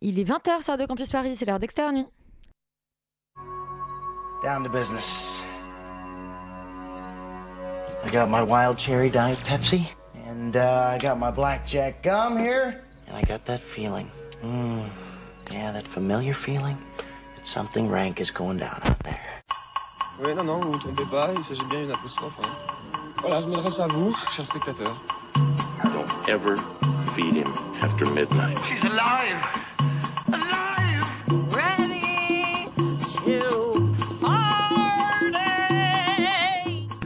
Il est 20h sur Radio Campus Paris, c'est l'heure d'Extérieur Nuit. Down to business. I got my wild cherry diet Pepsi, and uh, I got my blackjack gum here, and I got that feeling. Mm, yeah, that familiar feeling that something rank is going down out there. Oui, non, non, vous vous trompez pas, il s'agit bien d'une apostrophe. hein. Voilà, je m'adresse à vous, chers spectateurs. Don't ever feed him after midnight. She's! Alive!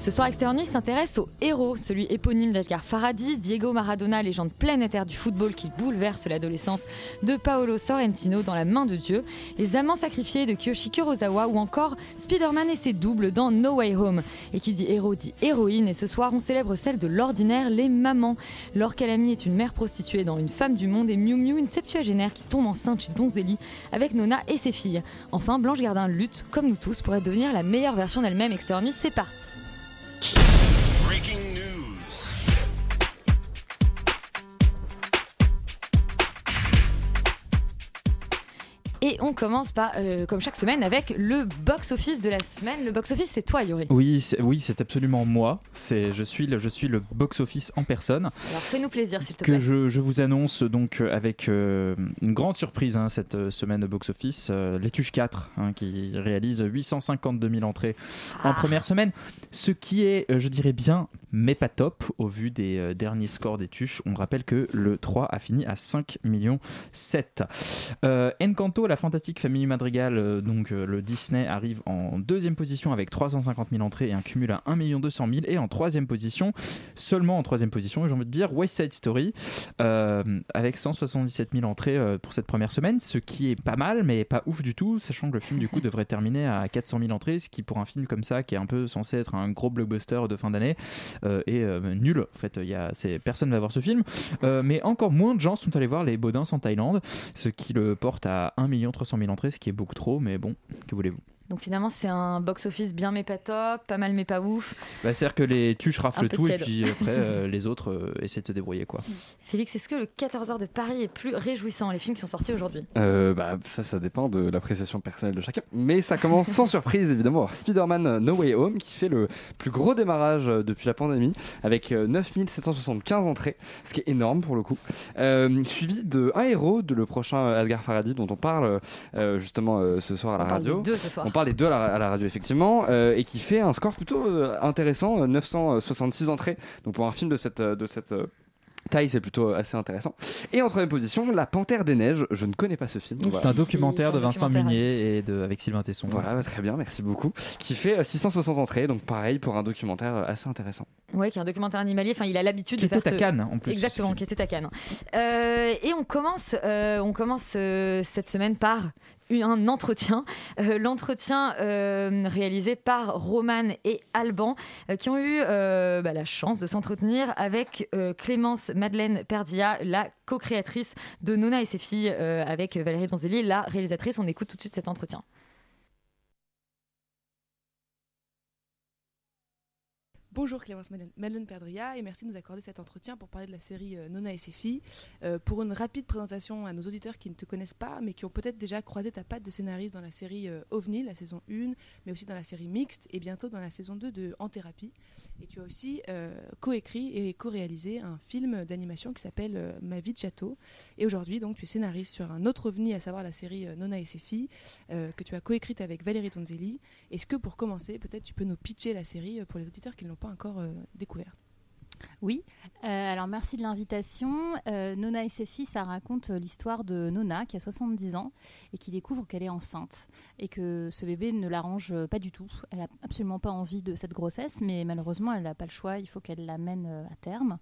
Ce soir, Extérieur s'intéresse au héros, celui éponyme d'Ashgar Farhadi, Diego Maradona, légende planétaire du football qui bouleverse l'adolescence de Paolo Sorrentino dans La main de Dieu, les amants sacrifiés de Kiyoshi Kurosawa ou encore Spider-Man et ses doubles dans No Way Home. Et qui dit héros dit héroïne et ce soir on célèbre celle de l'ordinaire, les mamans. Laure Calamy est une mère prostituée dans Une femme du monde et Miu Miu une septuagénaire qui tombe enceinte chez Donzelli avec Nona et ses filles. Enfin, Blanche Gardin lutte, comme nous tous, pour devenir la meilleure version d'elle-même. Extérieur c'est parti. Breaking Et on commence par, euh, comme chaque semaine, avec le box-office de la semaine. Le box-office, c'est toi, Yuri. Oui, c'est, oui, c'est absolument moi. C'est, je suis le, je suis le box-office en personne Alors fais-nous plaisir, s'il te que plaît. je, je vous annonce donc euh, avec euh, une grande surprise hein, cette semaine de box-office, euh, Les Tuches 4, hein, qui réalise 852 000 entrées Ah. en première semaine, ce qui est, je dirais bien, mais pas top au vu des euh, derniers scores des Tuches. On rappelle que le 3 a fini à 5 millions 7. Euh, Encanto, la fantastique famille Madrigal, euh, donc le Disney arrive en deuxième position avec 350 000 entrées et un cumul à 1 200 000. Et en troisième position, seulement en troisième position, j'ai envie de dire, West Side Story avec 177 000 entrées pour cette première semaine, ce qui est pas mal, mais pas ouf du tout, sachant que le film du coup devrait terminer à 400 000 entrées, ce qui pour un film comme ça, qui est un peu censé être un gros blockbuster de fin d'année, est euh, nul. En fait, y a, personne va voir ce film, Euh, mais encore moins de gens sont allés voir Les Baudins en Thaïlande, ce qui le porte à 1 300 000 entrées, ce qui est beaucoup trop, mais bon, que voulez-vous? Donc finalement, c'est un box-office bien mais pas top, pas mal mais pas ouf. bah, C'est-à-dire que les tuches raflent tout, et puis après, euh, les autres euh, essaient de se débrouiller, quoi. Félix, est-ce que le 14h de Paris est plus réjouissant, les films qui sont sortis aujourd'hui? Euh, bah, ça, ça dépend de l'appréciation personnelle de chacun. Mais ça commence sans surprise, évidemment. Spider-Man No Way Home, qui fait le plus gros démarrage depuis la pandémie, avec euh, 9775 entrées, ce qui est énorme pour le coup. Euh, suivi de Un héros, de le prochain Edgar Faradi, dont on parle euh, justement euh, ce soir à la On parle radio. des deux ce soir. On parle des deux à la, à la radio, effectivement, euh, et qui fait un score plutôt euh, intéressant, euh, 966 entrées. Donc pour un film de cette, euh, de cette euh, taille, c'est plutôt euh, assez intéressant. Et en troisième position, La Panthère des Neiges. Je ne connais pas ce film. C'est Voilà. un documentaire de Vincent. Munier et de, avec Sylvain Tesson. Voilà, bah, très bien, merci beaucoup. Qui fait euh, 660 entrées, donc pareil pour un documentaire euh, assez intéressant. Ouais, qui est un documentaire animalier. Enfin, il a l'habitude Qui de faire était à ce... Cannes en plus. Exactement, qui était à Cannes. Euh, et on commence, euh, on commence euh, cette semaine par un entretien. Euh, L'entretien euh, réalisé par Roman et Alban, euh, qui ont eu bah, la chance de s'entretenir avec Clémence Madeleine Perdia, la co-créatrice de Nona et ses filles, avec Valérie Donzelli, la réalisatrice. On écoute tout de suite cet entretien. Bonjour Clémence Madeleine- Perdria et merci de nous accorder cet entretien pour parler de la série euh, Nona et ses filles. Euh, pour une rapide présentation à nos auditeurs qui ne te connaissent pas mais qui ont peut-être déjà croisé ta patte de scénariste dans la série euh, OVNI, la saison 1, mais aussi dans la série Mixte et bientôt dans la saison 2 de En Thérapie. Et tu as aussi euh, coécrit et co-réalisé un film d'animation qui s'appelle Ma vie de château. Et aujourd'hui donc tu es scénariste sur un autre OVNI, à savoir la série Nona et ses filles, que tu as coécrite avec Valérie Tonzelli. Est-ce que pour commencer, peut-être tu peux nous pitcher la série pour les auditeurs qui ne l'ont pas encore euh, découverte Oui, Euh, alors merci de l'invitation. Euh, Nona et ses filles, ça raconte l'histoire de Nona qui a 70 ans et qui découvre qu'elle est enceinte et que ce bébé ne l'arrange pas du tout. Elle n'a absolument pas envie de cette grossesse, mais malheureusement elle n'a pas le choix, il faut qu'elle l'amène à terme.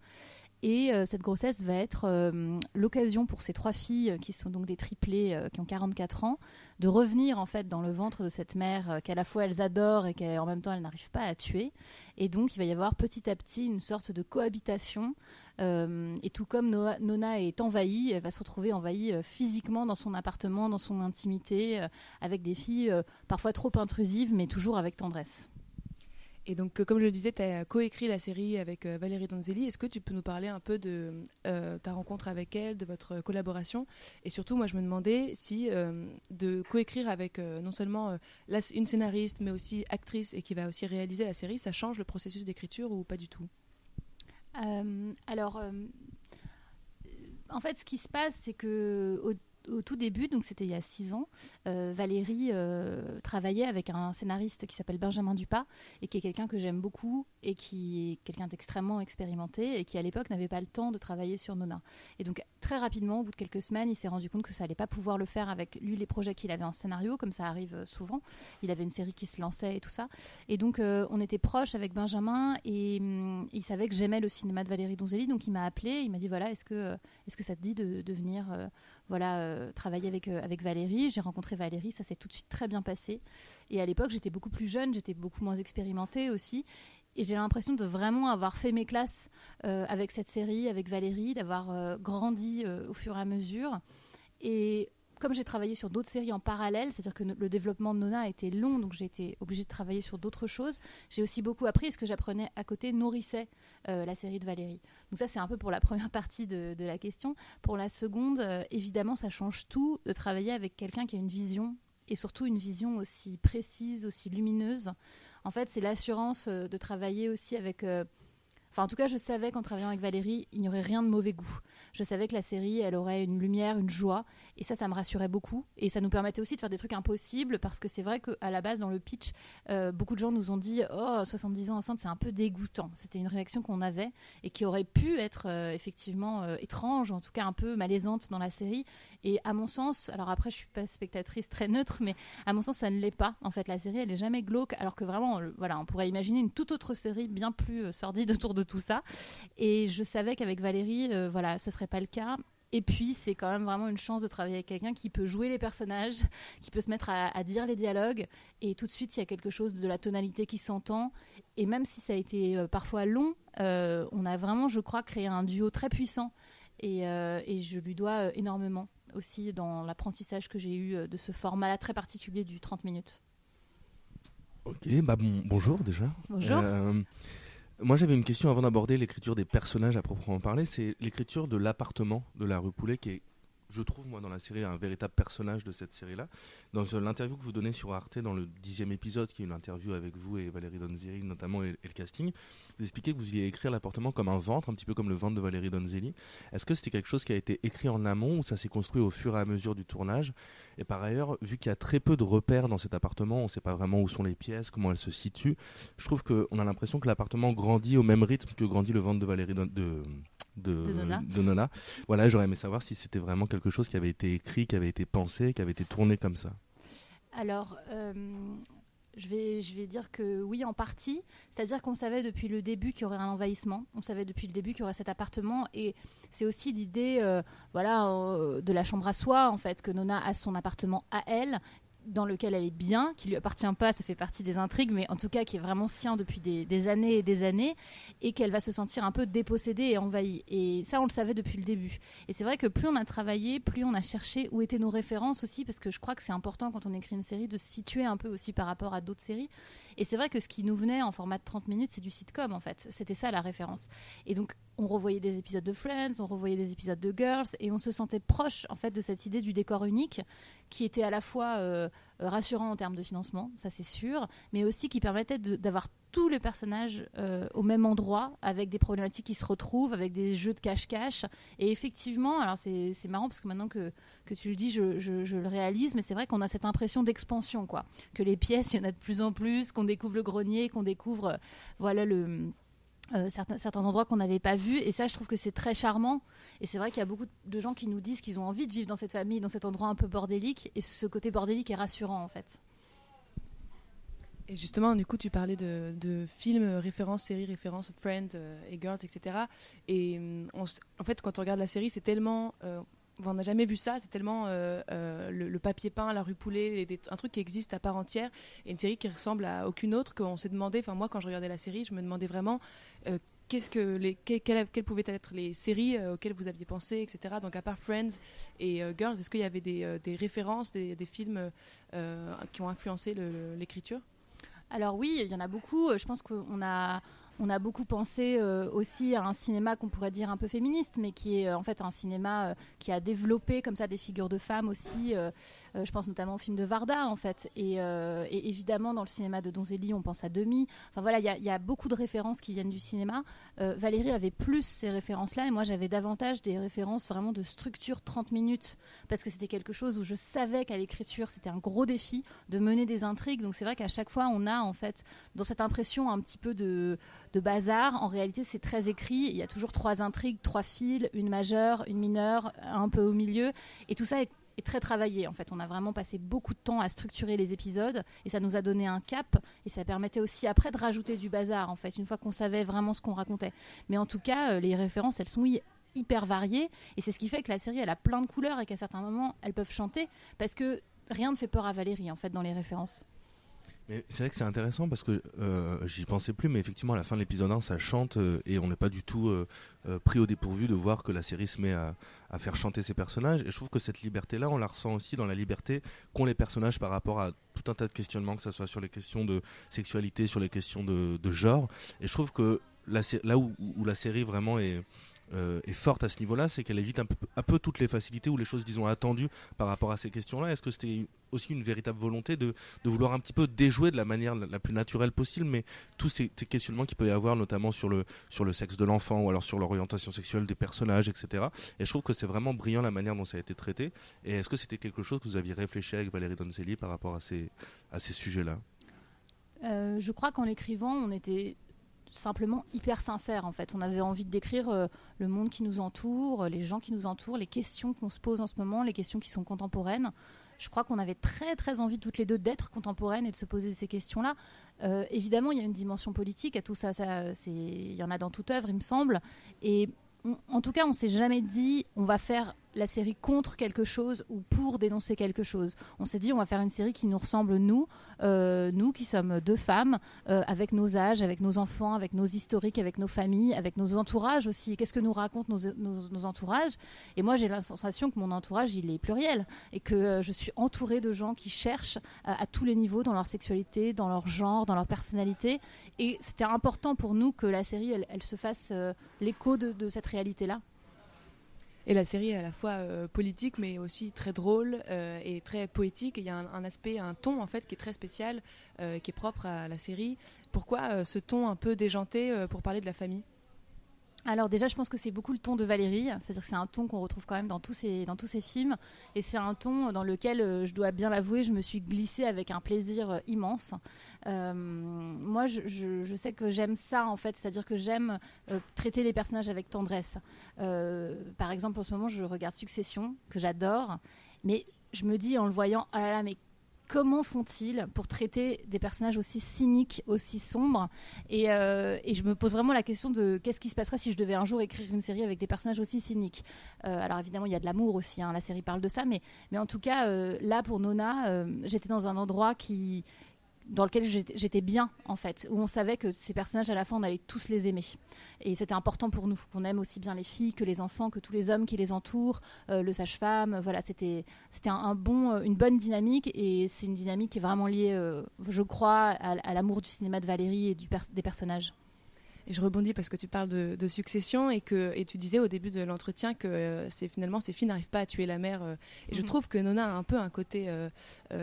Et euh, cette grossesse va être euh, l'occasion pour ces trois filles, qui sont donc des triplés, euh, qui ont 44 ans, de revenir en fait dans le ventre de cette mère qu'à la fois elles adorent et qu'en même temps elles n'arrivent pas à tuer. Et donc il va y avoir petit à petit une sorte de cohabitation. Et tout comme Nona est envahie, elle va se retrouver envahie physiquement dans son appartement, dans son intimité, avec des filles parfois trop intrusives, mais toujours avec tendresse. Et donc, euh, comme je le disais, tu as coécrit la série avec euh, Valérie Donzelli. Est-ce que tu peux nous parler un peu de euh, ta rencontre avec elle, de votre collaboration? Et surtout, moi, je me demandais si euh, de coécrire avec non seulement une scénariste, mais aussi actrice et qui va aussi réaliser la série, ça change le processus d'écriture ou pas du tout? Alors, en fait, ce qui se passe, c'est que au, au tout début, donc c'était il y a six ans, euh, Valérie euh, travaillait avec un scénariste qui s'appelle Benjamin Dupas et qui est quelqu'un que j'aime beaucoup et qui est quelqu'un d'extrêmement expérimenté et qui à l'époque n'avait pas le temps de travailler sur Nona. Et donc très rapidement, au bout de quelques semaines, il s'est rendu compte que ça allait pas pouvoir le faire avec lui les projets qu'il avait en scénario, comme ça arrive euh, souvent. Il avait une série qui se lançait et tout ça. Et donc on était proches avec Benjamin et hum, il savait que j'aimais le cinéma de Valérie Donzelli, donc il m'a appelé, il m'a dit voilà, est-ce que est-ce que ça te dit de, venir voilà euh, travailler avec euh, avec Valérie J'ai rencontré Valérie, ça s'est tout de suite très bien passé. Et à l'époque, j'étais beaucoup plus jeune, j'étais beaucoup moins expérimentée aussi. Et j'ai l'impression de vraiment avoir fait mes classes euh, avec cette série, avec Valérie, d'avoir euh, grandi au fur et à mesure. Et comme j'ai travaillé sur d'autres séries en parallèle, c'est-à-dire que le développement de Nona a été long, donc j'ai été obligée de travailler sur d'autres choses, j'ai aussi beaucoup appris et ce que j'apprenais à côté nourrissait euh, la série de Valérie. Donc ça, c'est un peu pour la première partie de, de la question. Pour la seconde, euh, évidemment, ça change tout de travailler avec quelqu'un qui a une vision et surtout une vision aussi précise, aussi lumineuse. En fait, c'est l'assurance euh, de travailler aussi avec... Enfin, en tout cas, je savais qu'en travaillant avec Valérie, il n'y aurait rien de mauvais goût. Je savais que la série, elle aurait une lumière, une joie, et ça, ça me rassurait beaucoup. Et ça nous permettait aussi de faire des trucs impossibles, parce que c'est vrai qu'à la base, dans le pitch, euh, beaucoup de gens nous ont dit Oh, 70 ans enceinte, c'est un peu dégoûtant. C'était une réaction qu'on avait et qui aurait pu être euh, effectivement euh, étrange, en tout cas un peu malaisante dans la série. Et à mon sens, alors après, je suis pas spectatrice très neutre, mais à mon sens, ça ne l'est pas. En fait, la série, elle est jamais glauque, alors que vraiment, voilà, on pourrait imaginer une toute autre série bien plus sordide autour de tout ça. Et je savais qu'avec Valérie, euh, voilà, ce serait pas le cas. Et puis, c'est quand même vraiment une chance de travailler avec quelqu'un qui peut jouer les personnages, qui peut se mettre à, à dire les dialogues. Et tout de suite, il y a quelque chose de la tonalité qui s'entend. Et même si ça a été euh, parfois long, euh, on a vraiment, je crois, créé un duo très puissant. Et, euh, et je lui dois énormément aussi dans l'apprentissage que j'ai eu de ce format-là très particulier du 30 minutes. Ok, bah bon, bonjour déjà. Bonjour. Euh, moi j'avais une question avant d'aborder l'écriture des personnages à proprement parler, c'est l'écriture de l'appartement de la rue Poulet qui est, je trouve moi dans la série, un véritable personnage de cette série-là. Dans euh, l'interview que vous donnez sur Arte dans le dixième épisode, qui est une interview avec vous et Valérie Donzelli notamment et, le casting, vous expliquez que vous vouliez écrire l'appartement comme un ventre, un petit peu comme le ventre de Valérie Donzelli. Est-ce que c'était quelque chose qui a été écrit en amont ou ça s'est construit au fur et à mesure du tournage? Et par ailleurs, vu qu'il y a très peu de repères dans cet appartement, on ne sait pas vraiment où sont les pièces, comment elles se situent, je trouve qu'on a l'impression que l'appartement grandit au même rythme que grandit le ventre de Valérie Don- de, de, De Nona. de Nona. Voilà, j'aurais aimé savoir si c'était vraiment quelque chose qui avait été écrit, qui avait été pensé, qui avait été tourné comme ça. Alors, euh, je, vais, je vais dire que oui, en partie. C'est-à-dire qu'on savait depuis le début qu'il y aurait un envahissement. On savait depuis le début qu'il y aurait cet appartement. Et c'est aussi l'idée euh, voilà, euh, de la chambre à soi, en fait, que Nona a son appartement à elle dans lequel elle est bien, qui lui appartient pas, ça fait partie des intrigues, mais en tout cas qui est vraiment sien depuis des, des années et des années, et qu'elle va se sentir un peu dépossédée et envahie. Et ça, on le savait depuis le début. Et c'est vrai que plus on a travaillé, plus on a cherché où étaient nos références aussi, parce que je crois que c'est important quand on écrit une série de se situer un peu aussi par rapport à d'autres séries. Et c'est vrai que ce qui nous venait en format de 30 minutes, c'est du sitcom en fait. C'était ça la référence. Et donc on revoyait des épisodes de Friends, on revoyait des épisodes de Girls, et on se sentait proche en fait de cette idée du décor unique, qui était à la fois euh, rassurant en termes de financement, ça c'est sûr, mais aussi qui permettait d'avoir tous les personnages euh, au même endroit, avec des problématiques qui se retrouvent, avec des jeux de cache-cache. Et effectivement, alors c'est marrant parce que maintenant que, que tu le dis, je, je- je le réalise, mais c'est vrai qu'on a cette impression d'expansion, quoi. Que les pièces, il y en a de plus en plus, qu'on découvre le grenier, qu'on découvre, euh, voilà, le. Euh, certains, endroits qu'on n'avait pas vus et ça je trouve que c'est très charmant et c'est vrai qu'il y a beaucoup de gens qui nous disent qu'ils ont envie de vivre dans cette famille dans cet endroit un peu bordélique et ce côté bordélique est rassurant en fait Et justement, du coup, tu parlais de, films références, séries références, Friends euh, et Girls, etc. Et s- en fait, quand on regarde la série, c'est tellement. euh, on n'a jamais vu ça, c'est tellement le, papier peint, la rue Poulet, un truc qui existe à part entière, et une série qui ressemble à aucune autre, qu'on s'est demandé, enfin moi quand je regardais la série, je me demandais vraiment qu'est-ce que les, que- quelles, pouvaient être les séries euh, auxquelles vous aviez pensé, etc. Donc à part Friends et euh, Girls, est-ce qu'il y avait des, euh, références, des, films euh, qui ont influencé l'écriture? Alors oui, il y en a beaucoup. Je pense qu'on a, on a beaucoup pensé euh, aussi à un cinéma qu'on pourrait dire un peu féministe, mais qui est euh, en fait un cinéma euh, qui a développé comme ça des figures de femmes aussi. je pense notamment au film de Varda en fait. Et, évidemment dans le cinéma de Donzelli, on pense à Demi. Enfin voilà, il y, y a beaucoup de références qui viennent du cinéma. Valérie avait plus ces références-là, et moi j'avais davantage des références vraiment de structure 30 minutes, parce que c'était quelque chose où je savais qu'à l'écriture c'était un gros défi de mener des intrigues. Donc c'est vrai qu'à chaque fois on a en fait dans cette impression un petit peu de, de bazar, en réalité c'est très écrit. Il y a toujours trois intrigues, trois fils, une majeure, une mineure, un peu au milieu, et tout ça est très travaillé en fait. On a vraiment passé beaucoup de temps à structurer les épisodes et ça nous a donné un cap et ça permettait aussi après de rajouter du bazar en fait, une fois qu'on savait vraiment ce qu'on racontait. Mais en tout cas, euh, les références elles sont hyper variées et c'est ce qui fait que la série elle a plein de couleurs et qu'à certains moments elles peuvent chanter parce que rien ne fait peur à Valérie en fait dans les références. Mais c'est vrai que c'est intéressant parce que euh, j'y pensais plus, mais effectivement à la fin de l'épisode 1 ça chante euh, et on n'est pas du tout euh, pris au dépourvu de voir que la série se met à, faire chanter ses personnages. Et je trouve que cette liberté-là, on la ressent aussi dans la liberté qu'ont les personnages par rapport à tout un tas de questionnements, que ce soit sur les questions de sexualité, sur les questions de, genre. Et je trouve que là où la série vraiment est euh, est forte à ce niveau-là, c'est qu'elle évite un peu, toutes les facilités ou les choses, disons, attendues par rapport à ces questions-là. Est-ce que c'était aussi une véritable volonté de, vouloir un petit peu déjouer de la manière la, plus naturelle possible, mais tous ces, questionnements qu'il peut y avoir, notamment sur le, sexe de l'enfant ou alors sur l'orientation sexuelle des personnages, etc. Et je trouve que c'est vraiment brillant la manière dont ça a été traité. Et est-ce que c'était quelque chose que vous aviez réfléchi avec Valérie Donzelli par rapport à ces, à ces sujets-là? Euh, je crois qu'en l'écrivant, on était simplement hyper sincère en fait. On avait envie de décrire euh, le monde qui nous entoure, euh, les gens qui nous entourent, les questions qu'on se pose en ce moment, les questions qui sont contemporaines. Je crois qu'on avait très très envie toutes les deux d'être contemporaines et de se poser ces questions-là. Euh, évidemment, il y a une dimension politique à tout ça. c'est- il y en a dans toute œuvre, il me semble. Et en tout cas, on s'est jamais dit on va faire la série contre quelque chose ou pour dénoncer quelque chose. On s'est dit on va faire une série qui nous ressemble nous, euh, nous qui sommes deux femmes, euh, avec nos âges, avec nos enfants, avec nos historiques, avec nos familles, avec nos entourages aussi. Qu'est-ce que nous racontent nos, entourages? Et moi, j'ai la sensation que mon entourage, il est pluriel et que euh, je suis entourée de gens qui cherchent à, tous les niveaux dans leur sexualité, dans leur genre, dans leur personnalité. Et c'était important pour nous que la série, elle, se fasse l'écho de cette réalité-là. Et la série est à la fois euh, politique, mais aussi très drôle euh, et très poétique. Il y a un, aspect, un ton en fait qui est très spécial, euh, qui est propre à la série. Pourquoi ce ton un peu déjanté pour parler de la famille? Alors déjà, je pense que c'est beaucoup le ton de Valérie, c'est-à-dire que c'est un ton qu'on retrouve quand même dans tous ces, dans tous films, et c'est un ton dans lequel, euh, je dois bien l'avouer, je me suis glissée avec un plaisir euh, immense. Euh, moi, je, sais que j'aime ça, en fait, c'est-à-dire que j'aime traiter les personnages avec tendresse. Par exemple, en ce moment, je regarde Succession, que j'adore, mais je me dis en le voyant, ah là là, mais comment font-ils pour traiter des personnages aussi cyniques, aussi sombres? Et, euh, et je me pose vraiment la question de qu'est-ce qui se passerait si je devais un jour écrire une série avec des personnages aussi cyniques? Euh, alors évidemment, il y a de l'amour aussi, hein, la série parle de ça, mais, en tout cas, euh, là pour Nona, j'étais dans un endroit qui dans lequel j'étais bien en fait, où on savait que ces personnages à la fin on allait tous les aimer. Et c'était important pour nous qu'on aime aussi bien les filles que les enfants, que tous les hommes qui les entourent, euh, le sage-femme. Voilà, c'était un, bon, euh, une bonne dynamique et c'est une dynamique qui est vraiment liée, euh, je crois, à, l'amour du cinéma de Valérie et des personnages. Et je rebondis parce que tu parles de, de succession et que et tu disais au début de l'entretien que euh, c'est finalement ces filles n'arrivent pas à tuer la mère. euh, et je Mhm. trouve que Nona a un peu un côté euh,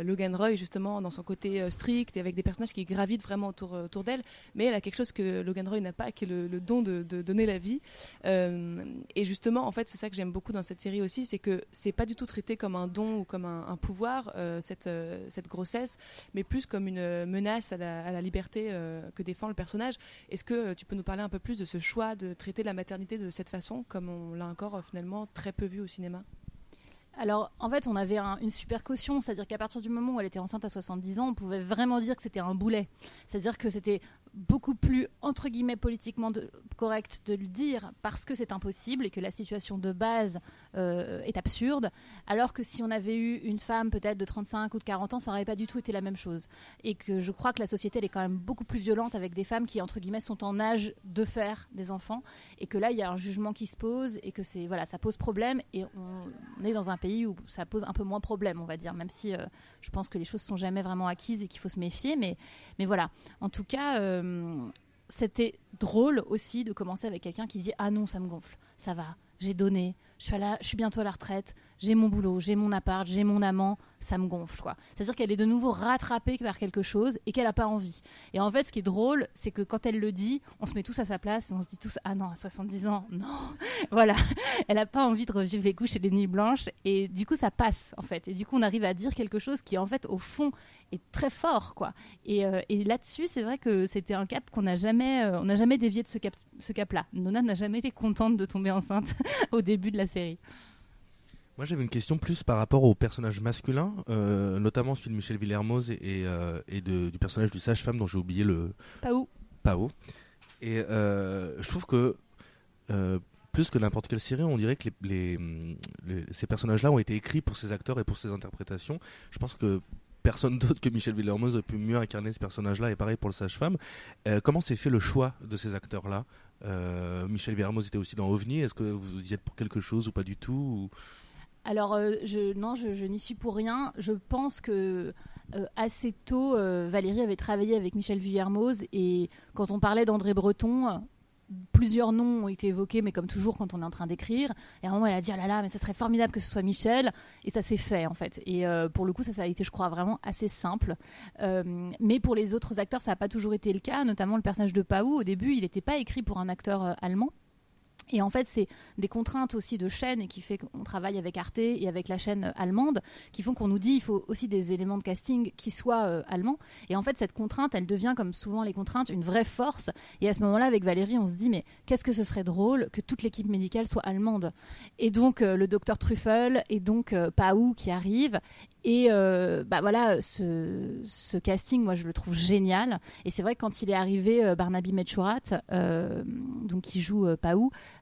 Logan Roy justement dans son côté strict et avec des personnages qui gravitent vraiment autour, autour d'elle. Mais elle a quelque chose que Logan Roy n'a pas, qui est le, le don de, de donner la vie. Et justement, en fait, c'est ça que j'aime beaucoup dans cette série aussi, c'est que c'est pas du tout traité comme un don ou comme un, un pouvoir cette cette grossesse, mais plus comme une menace à la, à la liberté que défend le personnage. Est-ce que tu peux nous parler un peu plus de ce choix de traiter la maternité de cette façon, comme on l'a encore euh, finalement très peu vu au cinéma? Alors, en fait, on avait un- une super caution, c'est-à-dire qu'à partir du moment où elle était enceinte à 70 ans, on pouvait vraiment dire que c'était un boulet. C'est-à-dire que c'était beaucoup plus, entre guillemets, politiquement de- correct de le dire parce que c'est impossible et que la situation de base euh, est absurde, alors que si on avait eu une femme peut-être de 35 ou de 40 ans, ça n'aurait pas du tout été la même chose. Et que je crois que la société, elle est quand même beaucoup plus violente avec des femmes qui, entre guillemets, sont en âge de faire des enfants, et que là, il y a un jugement qui se pose, et que c'est voilà, ça pose problème, et on, est dans un pays où ça pose un peu moins problème, on va dire, même si euh, je pense que les choses sont jamais vraiment acquises et qu'il faut se méfier, mais, mais voilà. En tout cas, euh, c'était drôle aussi de commencer avec quelqu'un qui dit ah non ça me gonfle. Ça va j'ai donné. Je suis à la- je suis bientôt à la retraite j'ai mon boulot j'ai mon appart j'ai mon amant ça me gonfle quoi. C'est à dire qu'elle est de nouveau rattrapée par quelque chose et qu'elle a pas envie. Et en fait ce qui est drôle c'est que quand elle le dit on se met tous à sa place et on se dit tous ah non à 70 ans non voilà. Elle a pas envie de revivre les couches et les nuits blanches et du coup ça passe en fait. Et du coup on arrive à dire quelque chose qui en fait au fond est très fort quoi. Et, euh, là-dessus c'est vrai que c'était un cap qu'on n'a jamais euh, n'a jamais dévié de ce cap ce cap là Nona n'a jamais été contente de tomber enceinte au début de la série Moi, j'avais une question plus par rapport au personnage masculin, euh, notamment celui de Michel Villermoz et, et, euh, et de- du personnage du sage-femme dont j'ai oublié le. Pao. Pao. Et euh, je trouve que. plus que n'importe quelle série, on dirait que les, les- les- ces personnages-là ont été écrits pour ces acteurs et pour ces interprétations. Je pense que personne d'autre que Michel Villermoz a pu mieux incarner ce personnage-là, et pareil pour le sage-femme. Euh, comment s'est fait le choix de ces acteurs-là? Euh, Michel Villermoz était aussi dans OVNI. Est-ce que vous y êtes pour quelque chose ou pas du tout ou- Alors, euh, je, non, je, n'y suis pour rien. Je pense que euh, assez tôt, euh, Valérie avait travaillé avec Michel Villermoz et quand on parlait d'André Breton, plusieurs noms ont été évoqués, mais comme toujours quand on est en train d'écrire, et à un elle a dit ah là là, mais ce serait formidable que ce soit Michel, et ça s'est fait en fait. Et pour le coup, ça, a été, je crois, vraiment assez simple. Mais pour les autres acteurs, ça n'a pas toujours été le cas, notamment le personnage de Pau. Au début, il n'était pas écrit pour un acteur allemand. Et en fait, c'est des contraintes aussi de chaîne qui fait qu'on travaille avec Arte et avec la chaîne allemande qui font qu'on nous dit il faut aussi des éléments de casting qui soient euh, allemands. Et en fait, cette contrainte, elle devient, comme souvent les contraintes, une vraie force. Et à ce moment-là, avec Valérie, on se dit mais qu'est-ce que ce serait drôle que toute l'équipe médicale soit allemande? Et donc, euh, le docteur Truffel et donc euh, Pau qui arrive. Et euh, bah voilà, ce, casting, moi, je le trouve génial. Et c'est vrai que quand il est arrivé, euh, Barnaby Metchurat, euh, donc qui joue euh,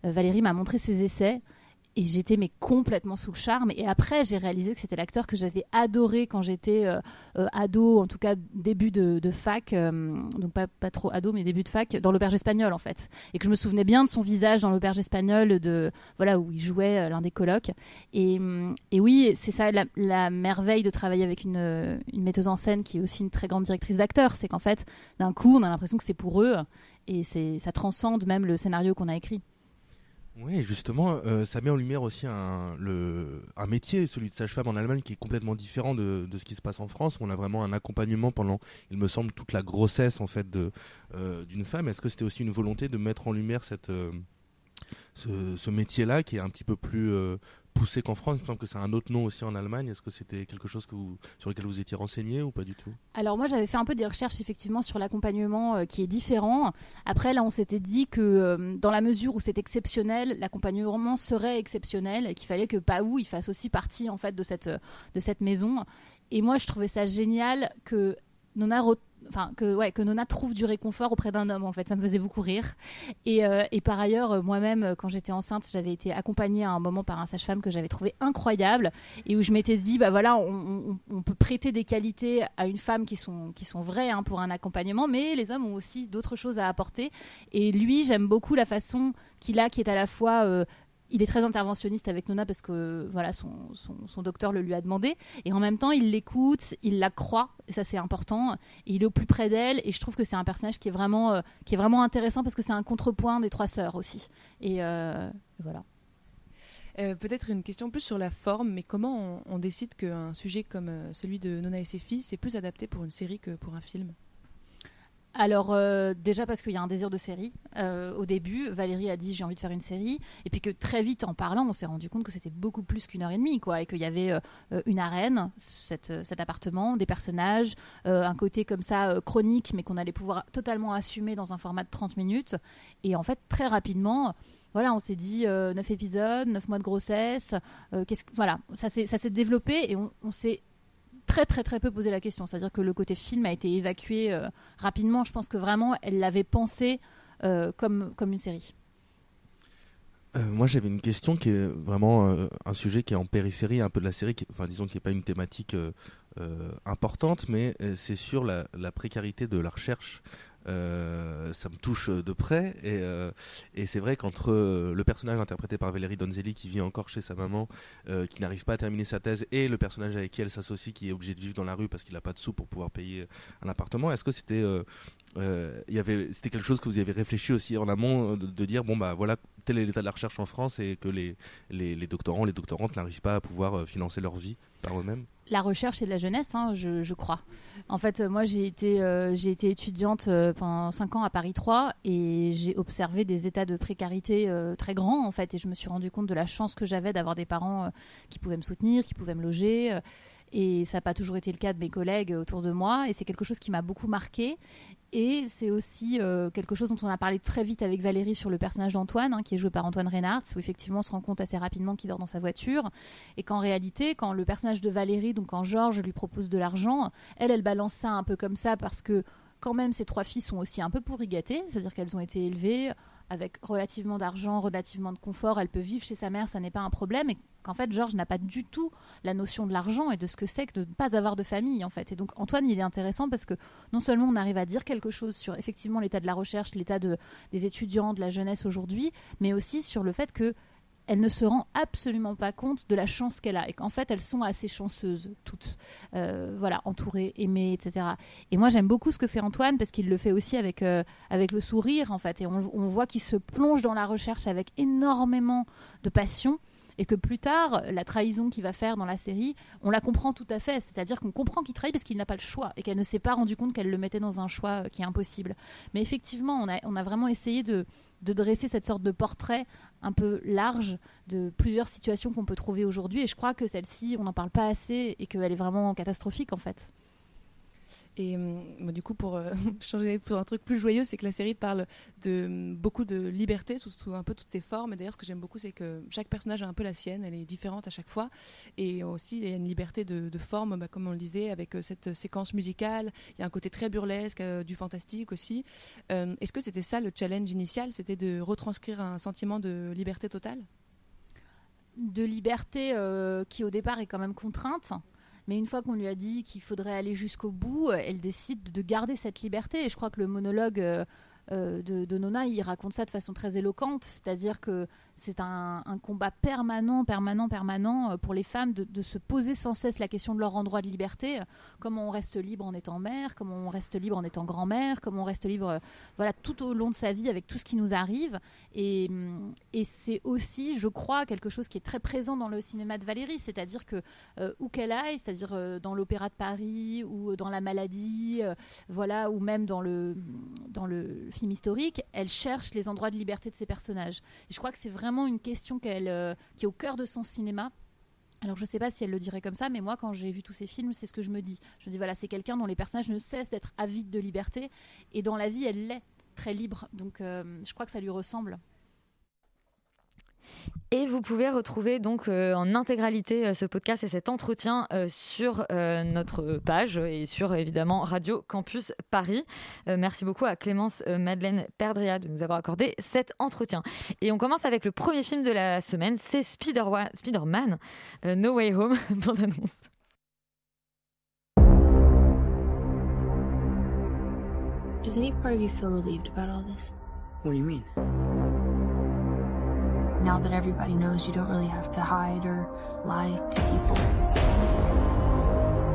Valérie m'a montré ses essais. Et j'étais mais complètement sous le charme. Et après, j'ai réalisé que c'était l'acteur que j'avais adoré quand j'étais euh, euh, ado, en tout cas début de, fac, euh, donc pas, pas trop ado, mais début de fac, dans l'auberge espagnole en fait. Et que je me souvenais bien de son visage dans l'auberge espagnole, de voilà où il jouait l'un des colocs. Et, et oui, c'est ça la, merveille de travailler avec une, une metteuse en scène qui est aussi une très grande directrice d'acteurs, c'est qu'en fait, d'un coup, on a l'impression que c'est pour eux. Et ça transcende même le scénario qu'on a écrit. Oui, justement, euh, ça met en lumière aussi un, le, un métier, celui de sage-femme en Allemagne, qui est complètement différent de, ce qui se passe en France. On a vraiment un accompagnement pendant, il me semble, toute la grossesse en fait euh, d'une femme. Est-ce que c'était aussi une volonté de mettre en lumière cette euh, ce, métier-là, qui est un petit peu plus poussé qu'en France Il me semble que c'est un autre nom aussi en Allemagne. Est-ce que c'était quelque chose sur lequel vous étiez renseigné ou pas du tout? Alors moi j'avais fait un peu des recherches effectivement sur l'accompagnement euh, qui est différent. Après là on s'était dit que euh, dans la mesure où c'est exceptionnel, l'accompagnement serait exceptionnel et qu'il fallait que Pau il fasse aussi partie en fait de cette euh, de cette maison. Et moi je trouvais ça génial que Nona Que, Nona trouve du réconfort auprès d'un homme, en fait, ça me faisait beaucoup rire. Et, euh, par ailleurs, euh, moi-même, euh, quand j'étais enceinte, j'avais été accompagnée à un moment par un sage-femme que j'avais trouvé incroyable et où je m'étais dit, bah voilà, on, peut prêter des qualités à une femme qui sont, qui sont vraies hein, pour un accompagnement, mais les hommes ont aussi d'autres choses à apporter. Et lui, j'aime beaucoup la façon qu'il a, qui est à la fois il est très interventionniste avec Nona parce que voilà son, docteur le lui a demandé. Et en même temps il l'écoute, il la croit et ça c'est important. Il est au plus près d'elle et je trouve que c'est un personnage qui est vraiment euh, qui est vraiment intéressant parce que c'est un contrepoint des trois sœurs aussi. Et euh, voilà. Euh, Peut-être une question plus sur la forme, mais comment on, on décide qu'un sujet comme celui de Nona et ses filles, c'est plus adapté pour une série que pour un film? Alors euh, déjà parce qu'il y a un désir de série. Euh, au début, Valérie a dit j'ai envie de faire une série, et puis que très vite en parlant, on s'est rendu compte que c'était beaucoup plus qu'une heure et demie, quoi, et qu'il y avait euh, une arène, cet appartement, des personnages, un côté comme ça chronique, mais qu'on allait pouvoir totalement assumer dans un format de 30 minutes. Et en fait, très rapidement. Voilà, on s'est dit 9 épisodes, 9 mois de grossesse. voilà, ça s'est développé et on s'est très très très peu posé la question. C'est-à-dire que le côté film a été évacué euh, rapidement. Je pense que vraiment, elle l'avait pensé euh, comme, comme une série. Euh, moi, j'avais une question qui est vraiment un sujet qui est en périphérie un peu de la série, qui, enfin, disons qui n'est pas une thématique importante, mais c'est sur la précarité de la recherche. Euh, ça me touche de près et, euh, c'est vrai qu'entre euh, le personnage interprété par Valérie Donzelli qui vit encore chez sa maman qui n'arrive pas à terminer sa thèse et le personnage avec qui elle s'associe qui est obligé de vivre dans la rue parce qu'il n'a pas de sous pour pouvoir payer un appartement est-ce que c'était y avait c'était quelque chose que vous avez réfléchi aussi en amont de, dire bon bah voilà tel est l'état de la recherche en France et que les, les, doctorants les doctorantes n'arrivent pas à pouvoir financer leur vie par eux-mêmes La recherche et de la jeunesse, hein, je, crois. En fait, euh, moi, j'ai été, euh, étudiante euh, pendant 5 ans à Paris 3 et j'ai observé des états de précarité très grands, en fait, et je me suis rendu compte de la chance que j'avais d'avoir des parents qui pouvaient me soutenir, qui pouvaient me loger. et ça n'a pas toujours été le cas de mes collègues autour de moi. Et c'est quelque chose qui m'a beaucoup marqué. Et c'est aussi euh, quelque chose dont on a parlé très vite avec Valérie sur le personnage d'Antoine, hein, qui est joué par Antoine Reynard, où effectivement on se rend compte assez rapidement qu'il dort dans sa voiture. Et qu'en réalité, quand le personnage de Valérie, donc quand Georges lui propose de l'argent, elle, elle balance ça un peu comme ça parce que quand même ces trois filles sont aussi un peu pourri gâtées, c'est-à-dire qu'elles ont été élevées avec relativement d'argent, relativement de confort, elle peut vivre chez sa mère, ça n'est pas un problème, qu'en fait Georges n'a pas du tout la notion de l'argent et de ce que c'est que de ne pas avoir de famille en fait. Et donc Antoine, il est intéressant parce que non seulement on arrive à dire quelque chose sur effectivement l'état de la recherche, l'état de, des étudiants, de la jeunesse aujourd'hui, mais aussi sur le fait que elle ne se rend absolument pas compte de la chance qu'elle a et qu'en fait elles sont assez chanceuses toutes, Euh, voilà, entourées, aimées, etc. Et moi j'aime beaucoup ce que fait Antoine parce qu'il le fait aussi avec euh, avec le sourire, en fait. Et on voit qu'il se plonge dans la recherche avec énormément de passion. Et que plus tard, la trahison qu'il va faire dans la série, on la comprend tout à fait. C'est-à-dire qu'on comprend qu'il trahit parce qu'il n'a pas le choix et qu'elle ne s'est pas rendu compte qu'elle le mettait dans un choix euh, qui est impossible. Mais effectivement, on a, on a vraiment essayé de, de dresser cette sorte de portrait un peu large de plusieurs situations qu'on peut trouver aujourd'hui. Et je crois que celle-ci, on n'en parle pas assez et qu'elle est vraiment catastrophique en fait. Et hum, du coup, pour euh, changer pour un truc plus joyeux, c'est que la série parle de hum, beaucoup de liberté sous, un peu toutes ses formes. Et d'ailleurs, ce que j'aime beaucoup, c'est que chaque personnage a un peu la sienne, elle est différente à chaque fois. Et aussi, il y a une liberté de, forme, bah, comme on le disait, avec euh, cette séquence musicale. Il y a un côté très burlesque, euh, du fantastique aussi. Euh, Est-ce que c'était ça le challenge initial? C'était de retranscrire un sentiment de liberté totale? De liberté qui au départ est quand même contrainte. Mais une fois qu'on lui a dit qu'il faudrait aller jusqu'au bout, euh, elle décide de garder cette liberté. Et je crois que le monologue euh, euh, de, Nona, il raconte ça de façon très éloquente. C'est-à-dire que c'est un, combat permanent, permanent, permanent euh, pour les femmes de, se poser sans cesse la question de leur endroit de liberté. Comment on reste libre en étant mère, comment on reste libre en étant grand-mère, comment on reste libre euh, voilà, tout au long de sa vie avec tout ce qui nous arrive. Et, hum, et c'est aussi, je crois, quelque chose qui est très présent dans le cinéma de Valérie, c'est-à-dire que euh, où qu'elle aille, c'est-à-dire euh, dans l'Opéra de Paris ou dans La Maladie, euh, voilà, ou même dans le dans le film historique, elle cherche les endroits de liberté de ses personnages. Et je crois que c'est vraiment une question euh, qui est au cœur de son cinéma. Alors je ne sais pas si elle le dirait comme ça, mais moi quand j'ai vu tous ces films, c'est ce que je me dis. Je me dis voilà, c'est quelqu'un dont les personnages ne cessent d'être avides de liberté, et dans la vie, elle l'est très libre. Donc euh, je crois que ça lui ressemble. Et vous pouvez retrouver donc euh, en intégralité euh, ce podcast et cet entretien euh, sur euh, notre page et sur évidemment Radio Campus Paris. Euh, merci beaucoup à Clémence euh, Madeleine Perdria de nous avoir accordé cet entretien. Et on commence avec le premier film de la semaine, c'est Spider- Spider-Man euh, No Way Home, bande annonce. Does any part of you feel relieved about all this? What do you mean? Now that everybody knows you don't really have to hide or lie to people.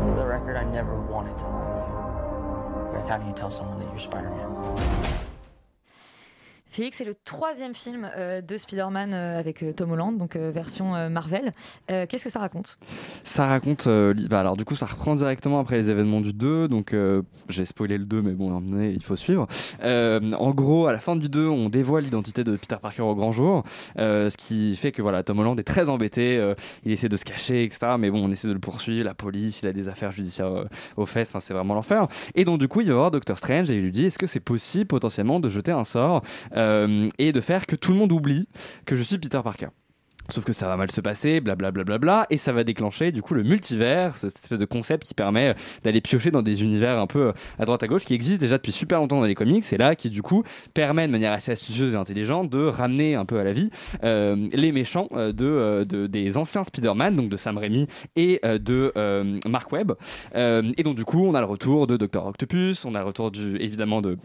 For the record, I never wanted to lie to you. Like, how do you tell someone that you're Spider-Man? Félix, c'est le troisième film euh, de Spider-Man euh, avec euh, Tom Holland, donc version Marvel. Qu'est-ce que ça raconte? Ça raconte. bah alors, du coup, ça reprend directement après les événements du 2. Donc, j'ai spoilé le 2, mais bon, il faut suivre. En gros, à la fin du 2, on dévoile l'identité de Peter Parker au grand jour. ce qui fait que voilà, Tom Holland est très embêté. il essaie de se cacher, etc. Mais bon, on essaie de le poursuivre. La police, il a des affaires judiciaires aux fesses. Enfin, c'est vraiment l'enfer. Et donc, du coup, il va voir Doctor Strange et il lui dit est-ce que c'est possible potentiellement de jeter un sort? Et de faire que tout le monde oublie que je suis Peter Parker Sauf que ça va mal se passer, blablabla, bla, bla, bla, et ça va déclencher du coup le multivers, cette espèce de concept qui permet d'aller piocher dans des univers un peu à droite à gauche, qui existent déjà depuis super longtemps dans les comics, et là qui du coup permet de manière assez astucieuse et intelligente de ramener un peu à la vie euh, les méchants euh, de, euh, de- des anciens Spider-Man, donc de Sam Raimi et euh, de euh, Mark Webb. Euh, et donc du coup on a le retour de Dr. Octopus, on a le retour du, évidemment de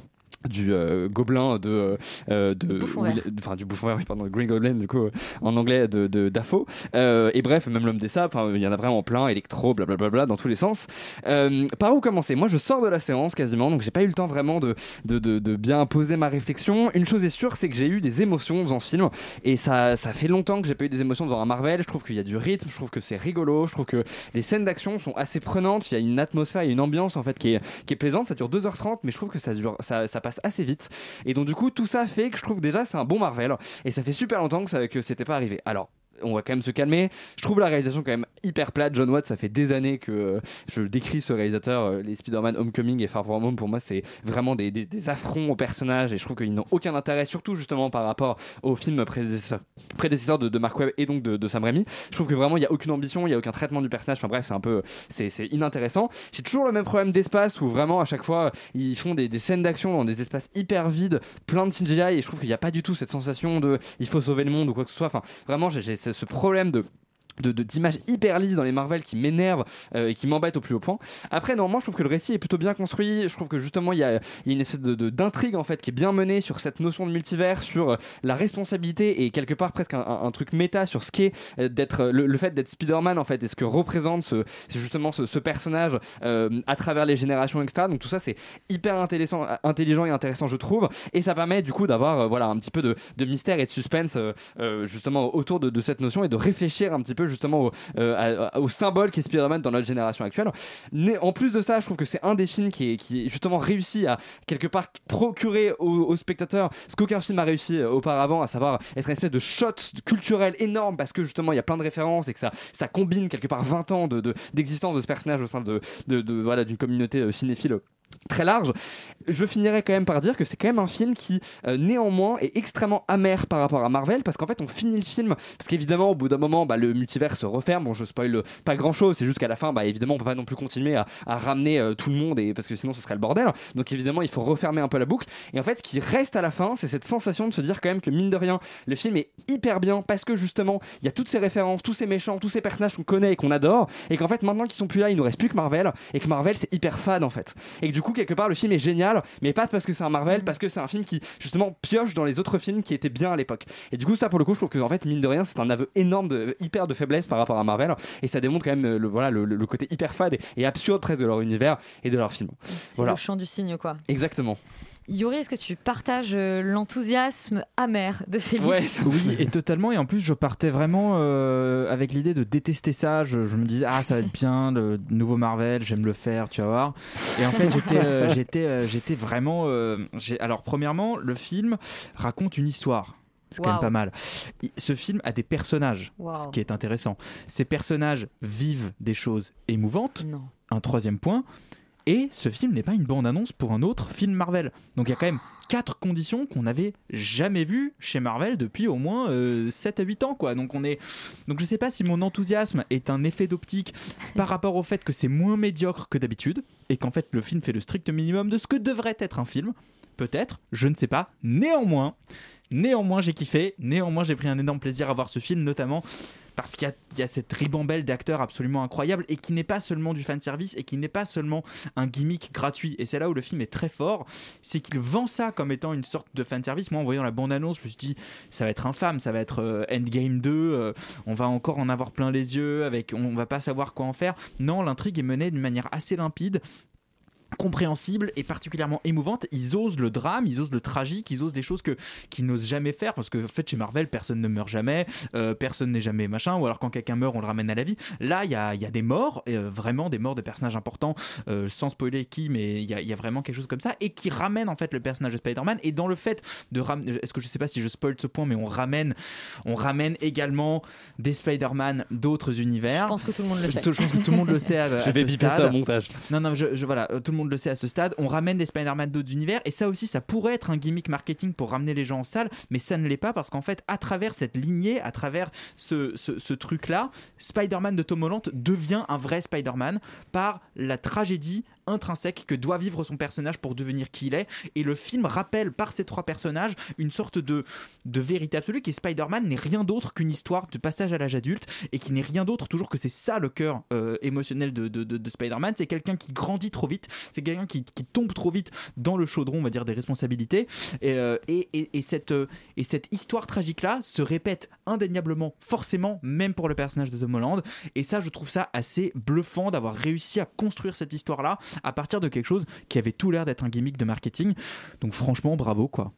du euh, gobelin de, euh, de Bouffon vert. enfin du bouffon vert pardon Green Goblin du coup euh, en anglais de, de Dafoe Euh, et bref même l'homme des sables enfin, il y en a vraiment plein électro blablabla dans tous les sens. Euh, par où commencer? Moi je sors de la séance quasiment donc j'ai pas eu le temps vraiment de, de, de, de bien poser ma réflexion. Une chose est sûre c'est que j'ai eu des émotions dans ce film et ça, ça fait longtemps que j'ai pas eu des émotions dans un Marvel. Je trouve qu'il y a du rythme je trouve que c'est rigolo je trouve que les scènes d'action sont assez prenantes. Il y a une atmosphère il y a une ambiance en fait qui est, qui est plaisante. Ça dure 2h30 mais je trouve que ça, dure, ça, ça passe assez vite. Et donc du coup tout ça fait que je trouve déjà c'est un bon Marvel. Et ça fait super longtemps que, que c'était pas arrivé. Alors on va quand même se calmer. Je trouve la réalisation quand même hyper plate. John Watts, ça fait des années que euh, je décris ce réalisateur. euh, les Spider-Man Homecoming et Far From Home, pour moi, c'est vraiment des, des- affronts aux personnages et je trouve qu'ils n'ont aucun intérêt, surtout justement par rapport au film prédécesseur, de, Mark Webb et donc de, Sam Raimi. Je trouve que vraiment il n'y a aucune ambition, il n'y a aucun traitement du personnage. Enfin bref, c'est un peu, c'est inintéressant. J'ai toujours le même problème d'espace où vraiment à chaque fois ils font des, des scènes d'action dans des espaces hyper vides, plein de CGI et je trouve qu'il n'y a pas du tout cette sensation de il faut sauver le monde ou quoi que ce soit. Enfin vraiment, j'ai ce ce problème de de- de- d'images hyper lisses dans les Marvel qui m'énervent euh, et qui m'embêtent au plus haut point. Après, normalement, je trouve que le récit est plutôt bien construit. Je trouve que justement, il y y a une espèce de- de- d'intrigue en fait qui est bien menée sur cette notion de multivers, sur euh, la responsabilité et quelque part presque un, truc méta sur ce qu'est euh, d'être le, fait d'être Spider-Man en fait et ce que représente justement ce, ce personnage à travers les générations, etc. Donc tout ça, c'est hyper intéressant, intelligent et intéressant, je trouve. Et ça permet du coup d'avoir voilà un petit peu de, de mystère et de suspense justement autour de, de cette notion et de réfléchir un petit peu justement au, euh, au symbole qu'est Spider-Man dans notre génération actuelle. Mais en plus de ça, je trouve que c'est un des films qui est, justement réussi à quelque part procurer aux, spectateurs ce qu'aucun film a réussi euh, auparavant, à savoir être une espèce de shot culturel énorme parce que justement il y a plein de références et que ça, combine quelque part 20 ans de- de- d'existence de, ce personnage au sein de, de, de- voilà, d'une communauté euh, cinéphile très large. Je finirai quand même par dire que c'est quand même un film qui euh, néanmoins est extrêmement amer par rapport à Marvel parce qu'en fait on finit le film parce qu'évidemment au bout d'un moment bah, le multivers se referme. Bon je spoil pas grand chose, c'est juste qu'à la fin bah évidemment on peut pas non plus continuer à, à ramener euh, tout le monde et parce que sinon ce serait le bordel. Donc évidemment il faut refermer un peu la boucle et en fait ce qui reste à la fin c'est cette sensation de se dire quand même que mine de rien le film est hyper bien parce que justement il y a toutes ces références, tous ces méchants, tous ces personnages qu'on connaît et qu'on adore et qu'en fait maintenant qu'ils sont plus là il nous reste plus que Marvel et que Marvel c'est hyper fade en fait et que du coup quelque part le film est génial mais pas parce que c'est un Marvel parce que c'est un film qui justement pioche dans les autres films qui étaient bien à l'époque. Et du coup ça pour le coup je trouve que en fait mine de rien c'est un aveu énorme de hyper de faiblesse par rapport à Marvel. Et ça démontre quand même euh, le voilà le, côté hyper fade et, et absurde presque de leur univers et de leur film. C'est voilà. le chant du cygne, quoi. exactement Yuri, est-ce que tu partages euh, l'enthousiasme amer de Félix oui, et totalement. Et en plus, je partais vraiment euh, avec l'idée de détester ça. Je, je me disais, ah, ça va être bien, le nouveau Marvel, j'aime le faire, tu vas voir. Et en fait, j'étais, euh, j'étais, euh, j'étais vraiment. euh, Alors, premièrement, le film raconte une histoire. C'est quand Waouh. même pas mal. Ce film a des personnages, ce qui est intéressant. Ces personnages vivent des choses émouvantes. Non. Un troisième point. Et ce film n'est pas une bande-annonce pour un autre film Marvel. Donc il y a quand même quatre conditions qu'on n'avait jamais vues chez Marvel depuis au moins euh, 7 à 8 ans. Quoi. Donc, on est... Donc je sais pas si mon enthousiasme est un effet d'optique par rapport au fait que c'est moins médiocre que d'habitude et qu'en fait le film fait le strict minimum de ce que devrait être un film. Peut-être, je ne sais pas. Néanmoins, néanmoins j'ai kiffé. Néanmoins j'ai pris un énorme plaisir à voir ce film, notamment parce qu'il y a, cette ribambelle d'acteurs absolument incroyable et qui n'est pas seulement du fan service et qui n'est pas seulement un gimmick gratuit. Et c'est là où le film est très fort, c'est qu'il vend ça comme étant une sorte de fan service. Moi, en voyant la bande-annonce, je me suis dit, ça va être infâme, ça va être euh, Endgame 2, euh, on va encore en avoir plein les yeux, avec, on va pas savoir quoi en faire. Non, l'intrigue est menée d'une manière assez limpide compréhensible et particulièrement émouvante. Ils osent le drame, ils osent le tragique, ils osent des choses que qu'ils n'osent jamais faire parce que en fait chez Marvel personne ne meurt jamais, euh, personne n'est jamais machin ou alors quand quelqu'un meurt on le ramène à la vie. Là il y a, il y a des morts, euh, vraiment des morts de personnages importants euh, sans spoiler qui mais il y, a, il y a vraiment quelque chose comme ça et qui ramène en fait le personnage de Spider-Man et dans le fait de ramener est-ce que je sais pas si je spoil ce point mais on ramène on ramène également des Spider-Man d'autres univers. Je pense que tout le monde le sait. Je pense que tout le monde le sait. à- Je à vais ce biper ça au montage. Non, non, je, je- voilà, tout le monde le sait à ce stade. On ramène des Spider-Man d'autres univers et ça aussi, ça pourrait être un gimmick marketing pour ramener les gens en salle, mais ça ne l'est pas parce qu'en fait, à travers cette lignée, à travers ce, ce, ce truc-là, Spider-Man de Tom Holland devient un vrai Spider-Man par la tragédie intrinsèque que doit vivre son personnage pour devenir qui il est. Et le film rappelle par ces trois personnages une sorte de, de vérité absolue qui Spider-Man n'est rien d'autre qu'une histoire de passage à l'âge adulte et qui n'est rien d'autre toujours que c'est ça le cœur euh, émotionnel de- de Spider-Man. C'est quelqu'un qui grandit trop vite, c'est quelqu'un qui, qui tombe trop vite dans le chaudron, on va dire, des responsabilités. Et, euh, et, et- et cette, euh, et cette histoire tragique-là se répète indéniablement, forcément, même pour le personnage de Tom Holland. Et ça, je trouve ça assez bluffant d'avoir réussi à construire cette histoire-là à partir de quelque chose qui avait tout l'air d'être un gimmick de marketing. Donc franchement, bravo quoi.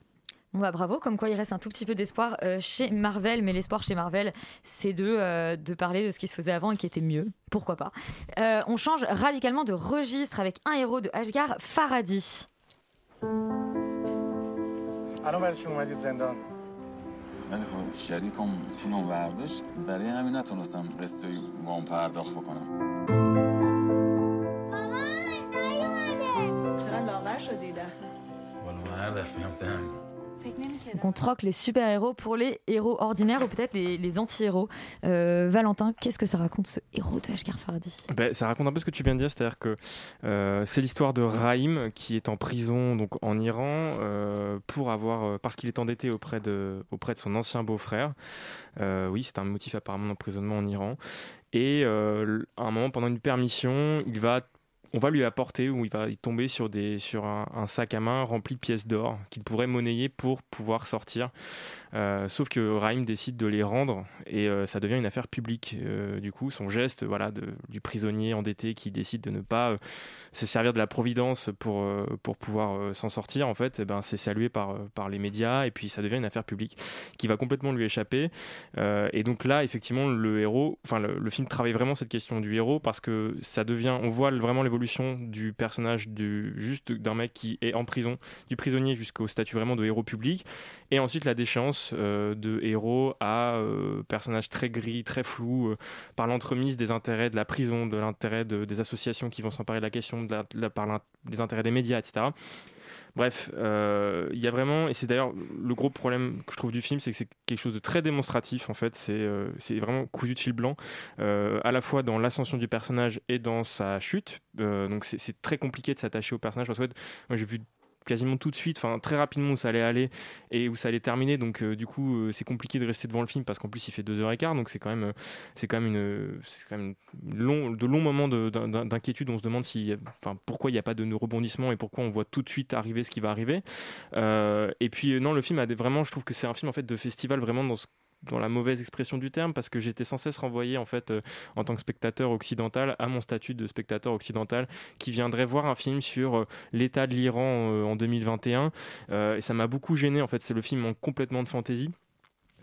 Bon bah bravo, comme quoi il reste un tout petit peu d'espoir euh, chez Marvel, mais l'espoir chez Marvel, c'est de, euh, de parler de ce qui se faisait avant et qui était mieux. Pourquoi pas Euh, On change radicalement de registre avec un héros de Ashgar, Faraday. Donc on troque les super-héros pour les héros ordinaires ou peut-être les, les anti-héros. Euh, Valentin, qu'est-ce que ça raconte ce héros de Ashgar Faraday Ben, ça raconte un peu ce que tu viens de dire, c'est-à-dire que euh, c'est l'histoire de Raïm qui est en prison donc en Iran euh, pour avoir euh, parce qu'il est endetté auprès de auprès de son ancien beau-frère. Euh, oui, c'est un motif apparemment d'emprisonnement en Iran. Et euh, à un moment pendant une permission, il va on va lui apporter ou il va y tomber sur, un sac à main rempli de pièces d'or qu'il pourrait monnayer pour pouvoir sortir. Euh, sauf que Raïm décide de les rendre et euh, ça devient une affaire publique. Euh, du coup, son geste voilà, du prisonnier endetté qui décide de ne pas se servir de la providence pour, pour pouvoir s'en sortir, en fait, eh ben, c'est salué par, par les médias et puis ça devient une affaire publique qui va complètement lui échapper. Et donc là, effectivement, le héros, enfin le, le film travaille vraiment cette question du héros parce que ça devient, on voit vraiment l'évolution du personnage du juste d'un mec qui est en prison, du prisonnier jusqu'au statut vraiment de héros public, et ensuite la déchéance euh, de héros à euh, personnage très gris, très flou, euh, par l'entremise des intérêts de la prison, de l'intérêt de- des associations qui vont s'emparer de la question, par des intérêts des médias, etc. Bref, il y a vraiment, et c'est d'ailleurs le gros problème que je trouve du film, c'est que c'est quelque chose de très démonstratif en fait. C'est vraiment cousu de fil blanc, à la fois dans l'ascension du personnage et dans sa chute. Donc c'est- très compliqué de s'attacher au personnage parce que j'ai vu quasiment tout de suite, enfin très rapidement où ça allait aller et où ça allait terminer. Donc euh, du coup, euh, c'est compliqué de rester devant le film parce qu'en plus il fait deux heures et quart, donc c'est quand même, euh, c'est quand même une, c'est de longs moments de- d'in- d'in- d'inquiétude. On se demande si, enfin pourquoi il n'y a pas de rebondissement et pourquoi on voit tout de suite arriver ce qui va arriver. Et puis non, le film a vraiment, je trouve que c'est un film en fait de festival vraiment dans ce dans la mauvaise expression du terme parce que j'étais sans cesse renvoyé en fait euh, en tant que spectateur occidental à mon statut de spectateur occidental qui viendrait voir un film sur euh, l'état de l'Iran euh, en 2021 Euh, et ça m'a beaucoup gêné en fait. C'est le film en complètement de fantaisie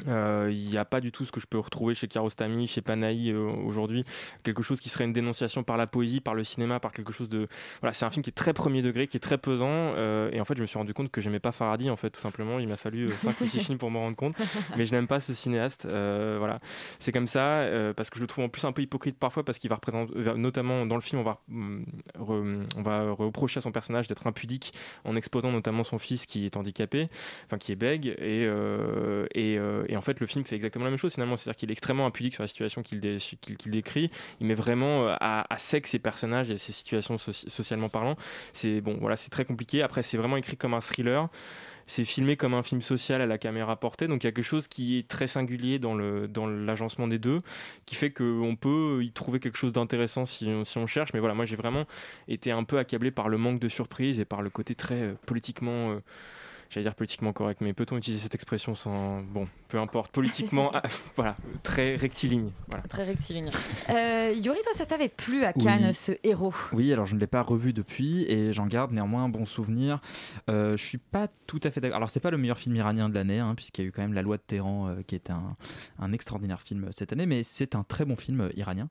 Euh, Il n'y a pas du tout ce que je peux retrouver chez Kiarostami, chez Panahi euh, aujourd'hui, quelque chose qui serait une dénonciation par la poésie, par le cinéma, par quelque chose de voilà, c'est un film qui est très premier degré, qui est très pesant, euh, et en fait je me suis rendu compte que j'aimais pas Faraday en fait tout simplement. Il m'a fallu 5 ou 6 films pour m'en rendre compte, mais je n'aime pas ce cinéaste. euh, voilà, c'est comme ça euh, parce que je le trouve en plus un peu hypocrite parfois parce qu'il va représenter, euh, notamment dans le film, on va re- on va reprocher à son personnage d'être impudique en exposant notamment son fils qui est handicapé, enfin qui est bègue, et euh, et, euh, et en fait le film fait exactement la même chose finalement, c'est-à-dire qu'il est extrêmement impudique sur la situation qu'il dé- qu'il- qu'il décrit. Il met vraiment euh, à, sec ses personnages et ses situations soci- socialement parlant. C'est bon, voilà, c'est très compliqué. Après, c'est vraiment écrit comme un thriller. C'est filmé comme un film social à la caméra portée, donc il y a quelque chose qui est très singulier dans l'agencement des deux, qui fait qu'on peut y trouver quelque chose d'intéressant si on cherche. Mais voilà, moi j'ai vraiment été un peu accablé par le manque de surprise et par le côté très euh, politiquement euh, j'allais dire politiquement correct, mais peut-on utiliser cette expression sans. Bon, peu importe, politiquement, ah, voilà, très rectiligne. Voilà. Très rectiligne. Euh, Yuri, toi, ça t'avait plu à Oui. Cannes, ce héros? Oui, alors je ne l'ai pas revu depuis et j'en garde néanmoins un bon souvenir. Euh, je suis pas tout à fait d'accord. Alors c'est pas le meilleur film iranien de l'année, hein, puisqu'il y a eu quand même La Loi de Téhéran, euh, qui est un, un extraordinaire film cette année, mais c'est un très bon film euh, iranien.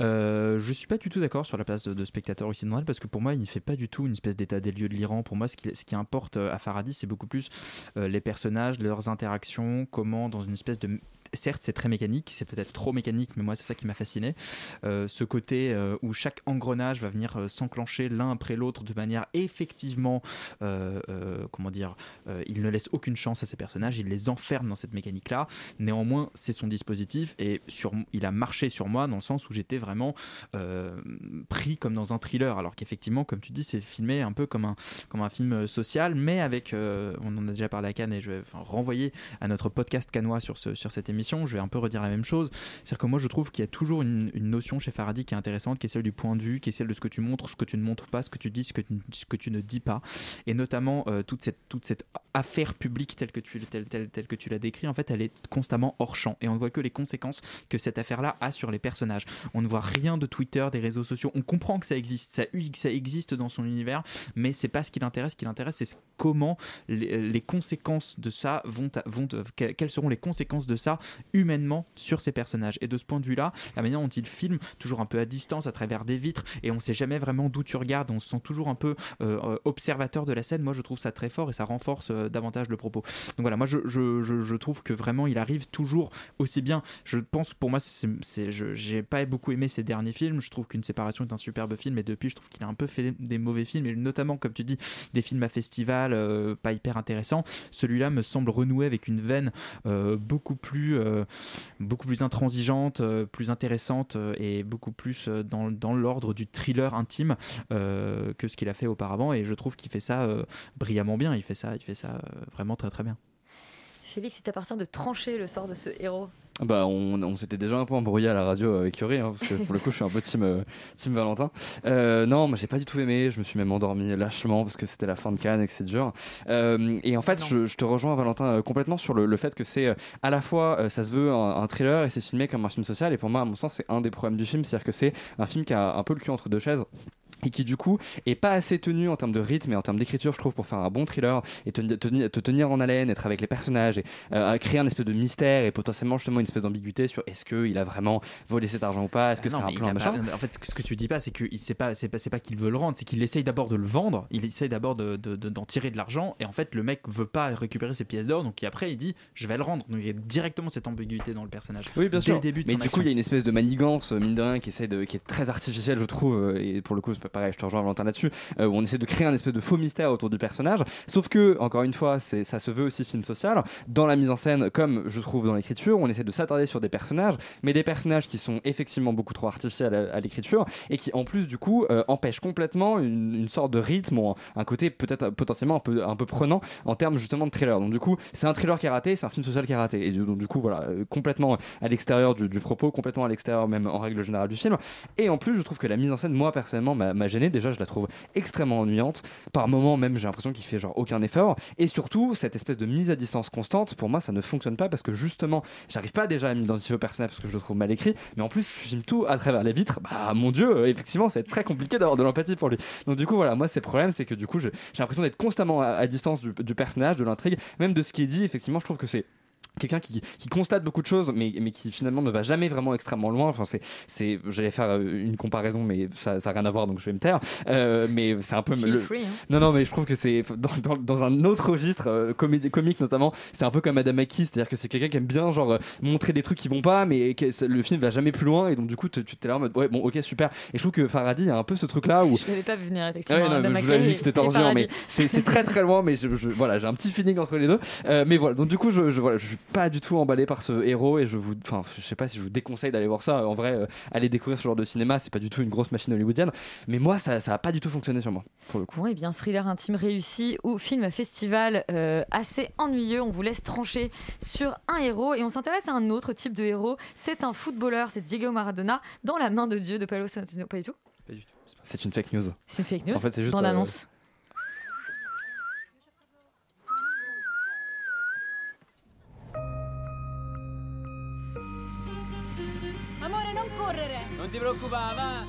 Euh, je suis pas du tout d'accord sur la place de, de spectateur occidental parce que pour moi, il ne fait pas du tout une espèce d'état des lieux de l'Iran. Pour moi, ce qui, ce qui importe euh, à Faradi, c'est beaucoup plus euh, les personnages, leurs interactions, comment dans une espèce de certes c'est très mécanique, c'est peut-être trop mécanique, mais moi c'est ça qui m'a fasciné. Euh, ce côté euh, où chaque engrenage va venir euh, s'enclencher l'un après l'autre de manière effectivement, comment dire, il ne laisse aucune chance à ses personnages, il les enferme dans cette mécanique-là. Néanmoins, c'est son dispositif et sur, il a marché sur moi dans le sens où j'étais vraiment pris comme dans un thriller, alors qu'effectivement, comme tu dis, c'est filmé un peu comme un, comme un film social, mais avec, on en a déjà parlé à Cannes et je vais renvoyer à notre podcast canois sur, ce, sur cette émission, je vais un peu redire la même chose. C'est-à-dire que moi, je trouve qu'il y a toujours une, notion chez Faraday qui est intéressante, qui est celle du point de vue, qui est celle de ce que tu montres, ce que tu ne montres pas, ce que tu dis, ce que tu, ne dis pas. Et notamment, euh, toute, cette, toute cette affaire publique telle que tu, telle, telle, telle tu l'as décrit, en fait, elle est constamment hors champ. Et on ne voit que les conséquences que cette affaire-là a sur les personnages. On ne voit rien de Twitter, des réseaux sociaux. On comprend que ça existe, ça, ça existe dans son univers, mais c'est pas ce qui l'intéresse. Ce qui l'intéresse, c'est comment les, les conséquences de ça vont, vont, quelles seront les conséquences de ça humainement sur ces personnages. Et de ce point de vue-là, la manière dont il filme, toujours un peu à distance, à travers des vitres, et on sait jamais vraiment d'où tu regardes, on se sent toujours un peu euh, observateur de la scène. Moi, je trouve ça très fort et ça renforce euh, davantage le propos. Donc voilà, moi, je, je, je, trouve que vraiment, il arrive toujours aussi bien. Je pense, pour moi, c'est, j'ai pas beaucoup aimé ses derniers films. Je trouve qu'une séparation est un superbe film, et depuis, je trouve qu'il a un peu fait des mauvais films, et notamment, comme tu dis, des films à festival, euh, pas hyper intéressants. Celui-là me semble renouer avec une veine euh, beaucoup plus, euh, beaucoup plus intransigeante, euh, plus intéressante euh, et beaucoup plus euh, dans, dans l'ordre du thriller intime euh, que ce qu'il a fait auparavant. Et je trouve qu'il fait ça euh, brillamment bien. Il fait ça, il fait ça euh, vraiment très très bien. Félix, il t'appartient de trancher le sort de ce héros. Bah, on, on s'était déjà un peu embrouillé à la radio avec Yuri, hein, parce que pour le coup, je suis un peu team, euh, team Valentin. Euh, non, moi, j'ai pas du tout aimé. Je me suis même endormi lâchement parce que c'était la fin de Cannes et que c'est dur. Euh, et en fait, je, je te rejoins, Valentin, complètement sur le, le fait que c'est à la fois, ça se veut un, un thriller et c'est filmé comme un film social. Et pour moi, à mon sens, c'est un des problèmes du film, c'est-à-dire que c'est un film qui a un peu le cul entre deux chaises et qui du coup est pas assez tenu en termes de rythme et en termes d'écriture je trouve pour faire un bon thriller et te, te- te tenir en haleine être avec les personnages et euh, créer un espèce de mystère et potentiellement justement une espèce d'ambiguïté sur est-ce qu'il a vraiment volé cet argent ou pas est-ce que Ah c'est non, un plan machin pas- en fait, ce que- que tu dis pas, c'est que sait pas, c'est pas, c'est pas qu'il veut le rendre, c'est qu'il essaye d'abord de le vendre. Il essaye d'abord de, de- de- d'en tirer de l'argent, et en fait, le mec veut pas récupérer ses pièces d'or, donc après, il dit, je vais le rendre. Donc il y a directement cette ambiguïté dans le personnage. Oui, bien Dès sûr. le début de mais du coup, il y a une espèce de manigance, euh, mine de rien, qui, essaie de, qui est très artificielle, je trouve. euh, Et pour le coup, c'est pareil, je te rejoins Valentin là-dessus. euh, où on essaie de créer un espèce de faux mystère autour du personnage. Sauf que, encore une fois, ça se veut aussi film social. Dans la mise en scène, comme je trouve dans l'écriture, on essaie de s'attarder sur des personnages, mais des personnages qui sont effectivement beaucoup trop artificiels à, l'écriture et qui, en plus, du coup, euh, empêchent complètement une, sorte de rythme ou un, côté peut-être potentiellement un peu, un peu prenant en termes justement de thriller. Donc, du coup, c'est un thriller qui a raté, c'est un film social qui a raté. Et donc, du coup, voilà, euh, complètement à l'extérieur du, propos, complètement à l'extérieur même en règle générale du film. Et en plus, je trouve que la mise en scène, moi personnellement, m'a gêné. Déjà, je la trouve extrêmement ennuyante. Par moments, même, j'ai l'impression qu'il fait genre aucun effort. Et surtout, cette espèce de mise à distance constante, pour moi, ça ne fonctionne pas parce que justement, j'arrive pas déjà à m'identifier au personnage parce que je le trouve mal écrit. Mais en plus, je filme tout à travers les vitres. Bah, mon dieu, euh, effectivement, ça va être très compliqué d'avoir de l'empathie pour lui. Donc, du coup, voilà, moi, c'est problème, c'est que du coup, j'ai l'impression d'être constamment à, à distance du, du personnage, de l'intrigue, même de ce qui est dit. Effectivement, je trouve que c'est quelqu'un qui, qui constate beaucoup de choses mais, mais qui finalement ne va jamais vraiment extrêmement loin enfin c'est c'est j'allais faire euh, une comparaison mais ça ça a rien à voir donc je vais me taire Euh, mais c'est un peu le- free, hein. non non mais je trouve que c'est dans, dans, dans un autre registre euh, comédie comique notamment c'est un peu comme Adam McKee c'est à dire que c'est quelqu'un qui aime bien genre montrer des trucs qui vont pas mais le film va jamais plus loin et donc du coup tu t'es là en mode ouais bon ok super et je trouve que Faraday a un peu ce truc là où Je l'avais pas venir, effectivement. ouais, non, je vous dit que c'était Paradis. mais c'est c'est très très loin, mais je, je- voilà, j'ai un petit feeling entre les deux. Euh, mais voilà, donc du coup, je, je, voilà, je suis pas du tout emballé par ce héros et je vous, enfin, je sais pas si je vous déconseille d'aller voir ça. En vrai, euh, aller découvrir ce genre de cinéma, c'est pas du tout une grosse machine hollywoodienne, mais moi, ça, ça a pas du tout fonctionné sur moi, pour le coup. Bon, et bien, thriller intime réussi ou film à festival euh, assez ennuyeux. On vous laisse trancher sur un héros et on s'intéresse à un autre type de héros. C'est un footballeur, c'est Diego Maradona dans la main de Dieu de Paolo Sorrentino. Pas du tout C'est une fake news. C'est une fake news En fait, c'est juste. Bande euh, ti preoccupava?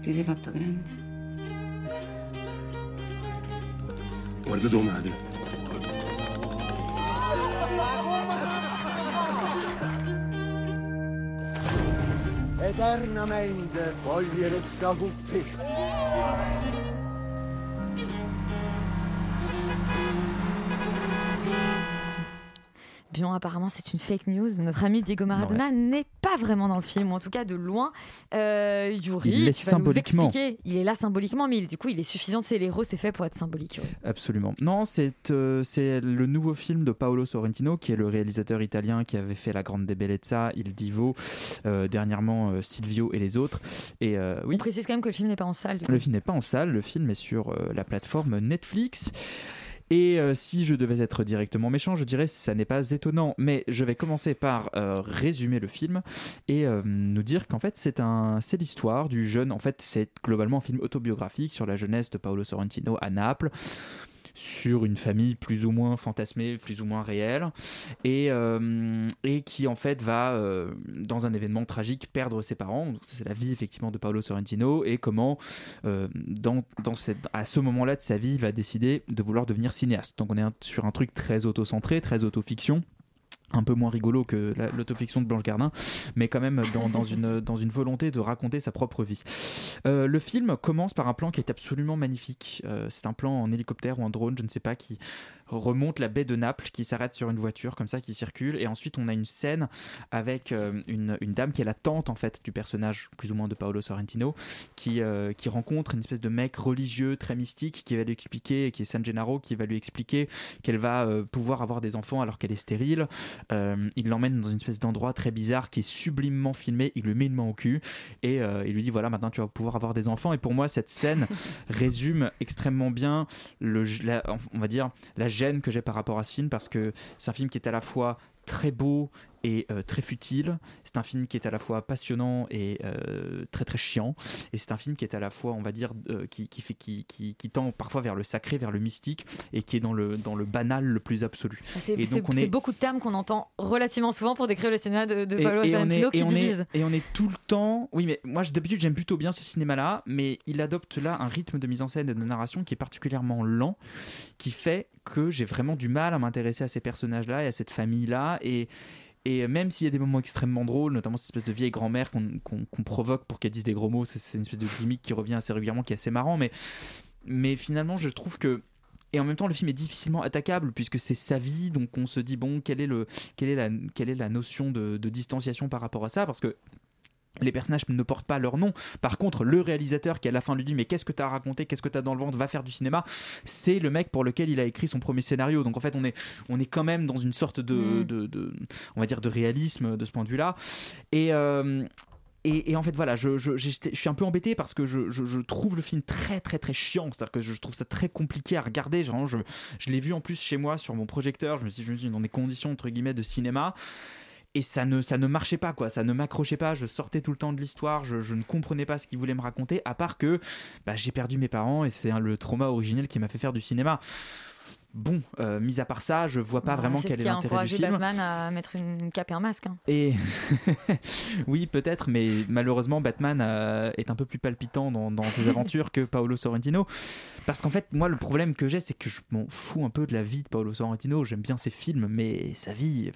Ti sei fatto grande. Guarda tua madre. Eternamente voglio restare con te. Bien, apparemment, c'est une fake news. Notre ami Diego Maradona n'est pas vraiment dans le film, ou en tout cas de loin. Euh, Yuri, Il l'est tu vas nous symboliquement. expliquer. Il est là symboliquement, mais il- du coup, il est suffisant. C'est l'héros, c'est fait pour être symbolique. Absolument. Non, c'est euh, c'est le nouveau film de Paolo Sorrentino, qui est le réalisateur italien qui avait fait La Grande Bellezza, Il Divo, euh, dernièrement Silvio et les autres. Et oui, On précise quand même que le film n'est pas en salle. du coup. le film n'est pas en salle, le film est sur la plateforme Netflix. Et euh, si je devais être directement méchant, je dirais que ça n'est pas étonnant. Mais je vais commencer par euh, résumer le film et euh, nous dire qu'en fait c'est l'histoire du jeune. En fait, c'est globalement un film autobiographique sur la jeunesse de Paolo Sorrentino à Naples sur une famille plus ou moins fantasmée, plus ou moins réelle, et, euh, et qui en fait va, euh, dans un événement tragique, perdre ses parents. C'est la vie effectivement de Paolo Sorrentino, et comment, euh, dans, dans cette, à ce moment-là de sa vie, il va décider de vouloir devenir cinéaste. Donc on est sur un truc très auto-centré, très autofiction un peu moins rigolo que la- l'autofiction de Blanche Gardin, mais quand même dans, dans une, dans une volonté de raconter sa propre vie. Euh, le film commence par un plan qui est absolument magnifique. Euh, c'est un plan en hélicoptère ou en drone, je ne sais pas, qui remonte la baie de Naples, qui s'arrête sur une voiture comme ça, qui circule, et ensuite on a une scène avec euh, une, dame qui est la tante en fait du personnage plus ou moins de Paolo Sorrentino, qui, euh, qui rencontre une espèce de mec religieux très mystique qui va lui expliquer, qui est San Gennaro, qui va lui expliquer qu'elle va euh, pouvoir avoir des enfants alors qu'elle est stérile. Il l'emmène dans une espèce d'endroit très bizarre qui est sublimement filmé. Il lui met une main au cul et il lui dit voilà maintenant tu vas pouvoir avoir des enfants. Et pour moi cette scène résume extrêmement bien le, on va dire la que j'ai par rapport à ce film parce que c'est un film qui est à la fois très beau et euh, très futile. C'est un film qui est à la fois passionnant et euh, très très chiant. Et c'est un film qui est à la fois, on va dire, euh, qui, qui, fait, qui, qui, qui tend parfois vers le sacré, vers le mystique et qui est dans le, dans le banal le plus absolu. C'est et c'est- beaucoup de termes qu'on entend relativement souvent pour décrire le cinéma de, de Paolo et est- qui et on est- divise. et on est tout le temps. Oui, mais moi d'habitude j'aime plutôt bien ce cinéma-là, mais il adopte là un rythme de mise en scène et de narration qui est particulièrement lent, qui fait que j'ai vraiment du mal à m'intéresser à ces personnages-là et à cette famille-là. Et, même s'il y a des moments extrêmement drôles, notamment cette espèce de vieille grand-mère qu'on provoque pour qu'elle dise des gros mots, c'est une espèce de gimmick qui revient assez régulièrement, qui est assez marrant, mais, finalement je trouve que et en même temps, le film est difficilement attaquable puisque c'est sa vie, donc on se dit bon, quelle est, la, notion de distanciation par rapport à ça Parce que les personnages ne portent pas leur nom. Par contre, le réalisateur qui à la fin lui dit mais qu'est-ce que tu as raconté, qu'est-ce que tu as dans le ventre, va faire du cinéma, c'est le mec pour lequel il a écrit son premier scénario. Donc en fait, on est, on est quand même dans une sorte de, Mm. de, de- on va dire, de réalisme de ce point de vue-là. Et, euh, et, et en fait, voilà, je, je, je suis un peu embêté parce que je, je- trouve le film très, très, très chiant. C'est-à-dire que je trouve ça très compliqué à regarder. Genre, je, je l'ai vu en plus chez moi sur mon projecteur. Je me suis, je me suis dit, dans des conditions, entre guillemets, de cinéma. Et ça ne, ça ne marchait pas, quoi. Ça ne m'accrochait pas. Je sortais tout le temps de l'histoire. Je, je ne comprenais pas ce qu'il voulait me raconter, à part que bah, j'ai perdu mes parents et c'est hein, le trauma originel qui m'a fait faire du cinéma. Bon, euh, mis à part ça, je vois pas vraiment c'est quel est l'intérêt du film. Batman à mettre une cape et un masque. hein. Et oui, peut-être, mais malheureusement, Batman euh, est un peu plus palpitant dans, dans ses aventures que Paolo Sorrentino. Parce qu'en fait, moi, le problème que j'ai, c'est que je m'en fous un peu de la vie de Paolo Sorrentino. J'aime bien ses films, mais sa vie,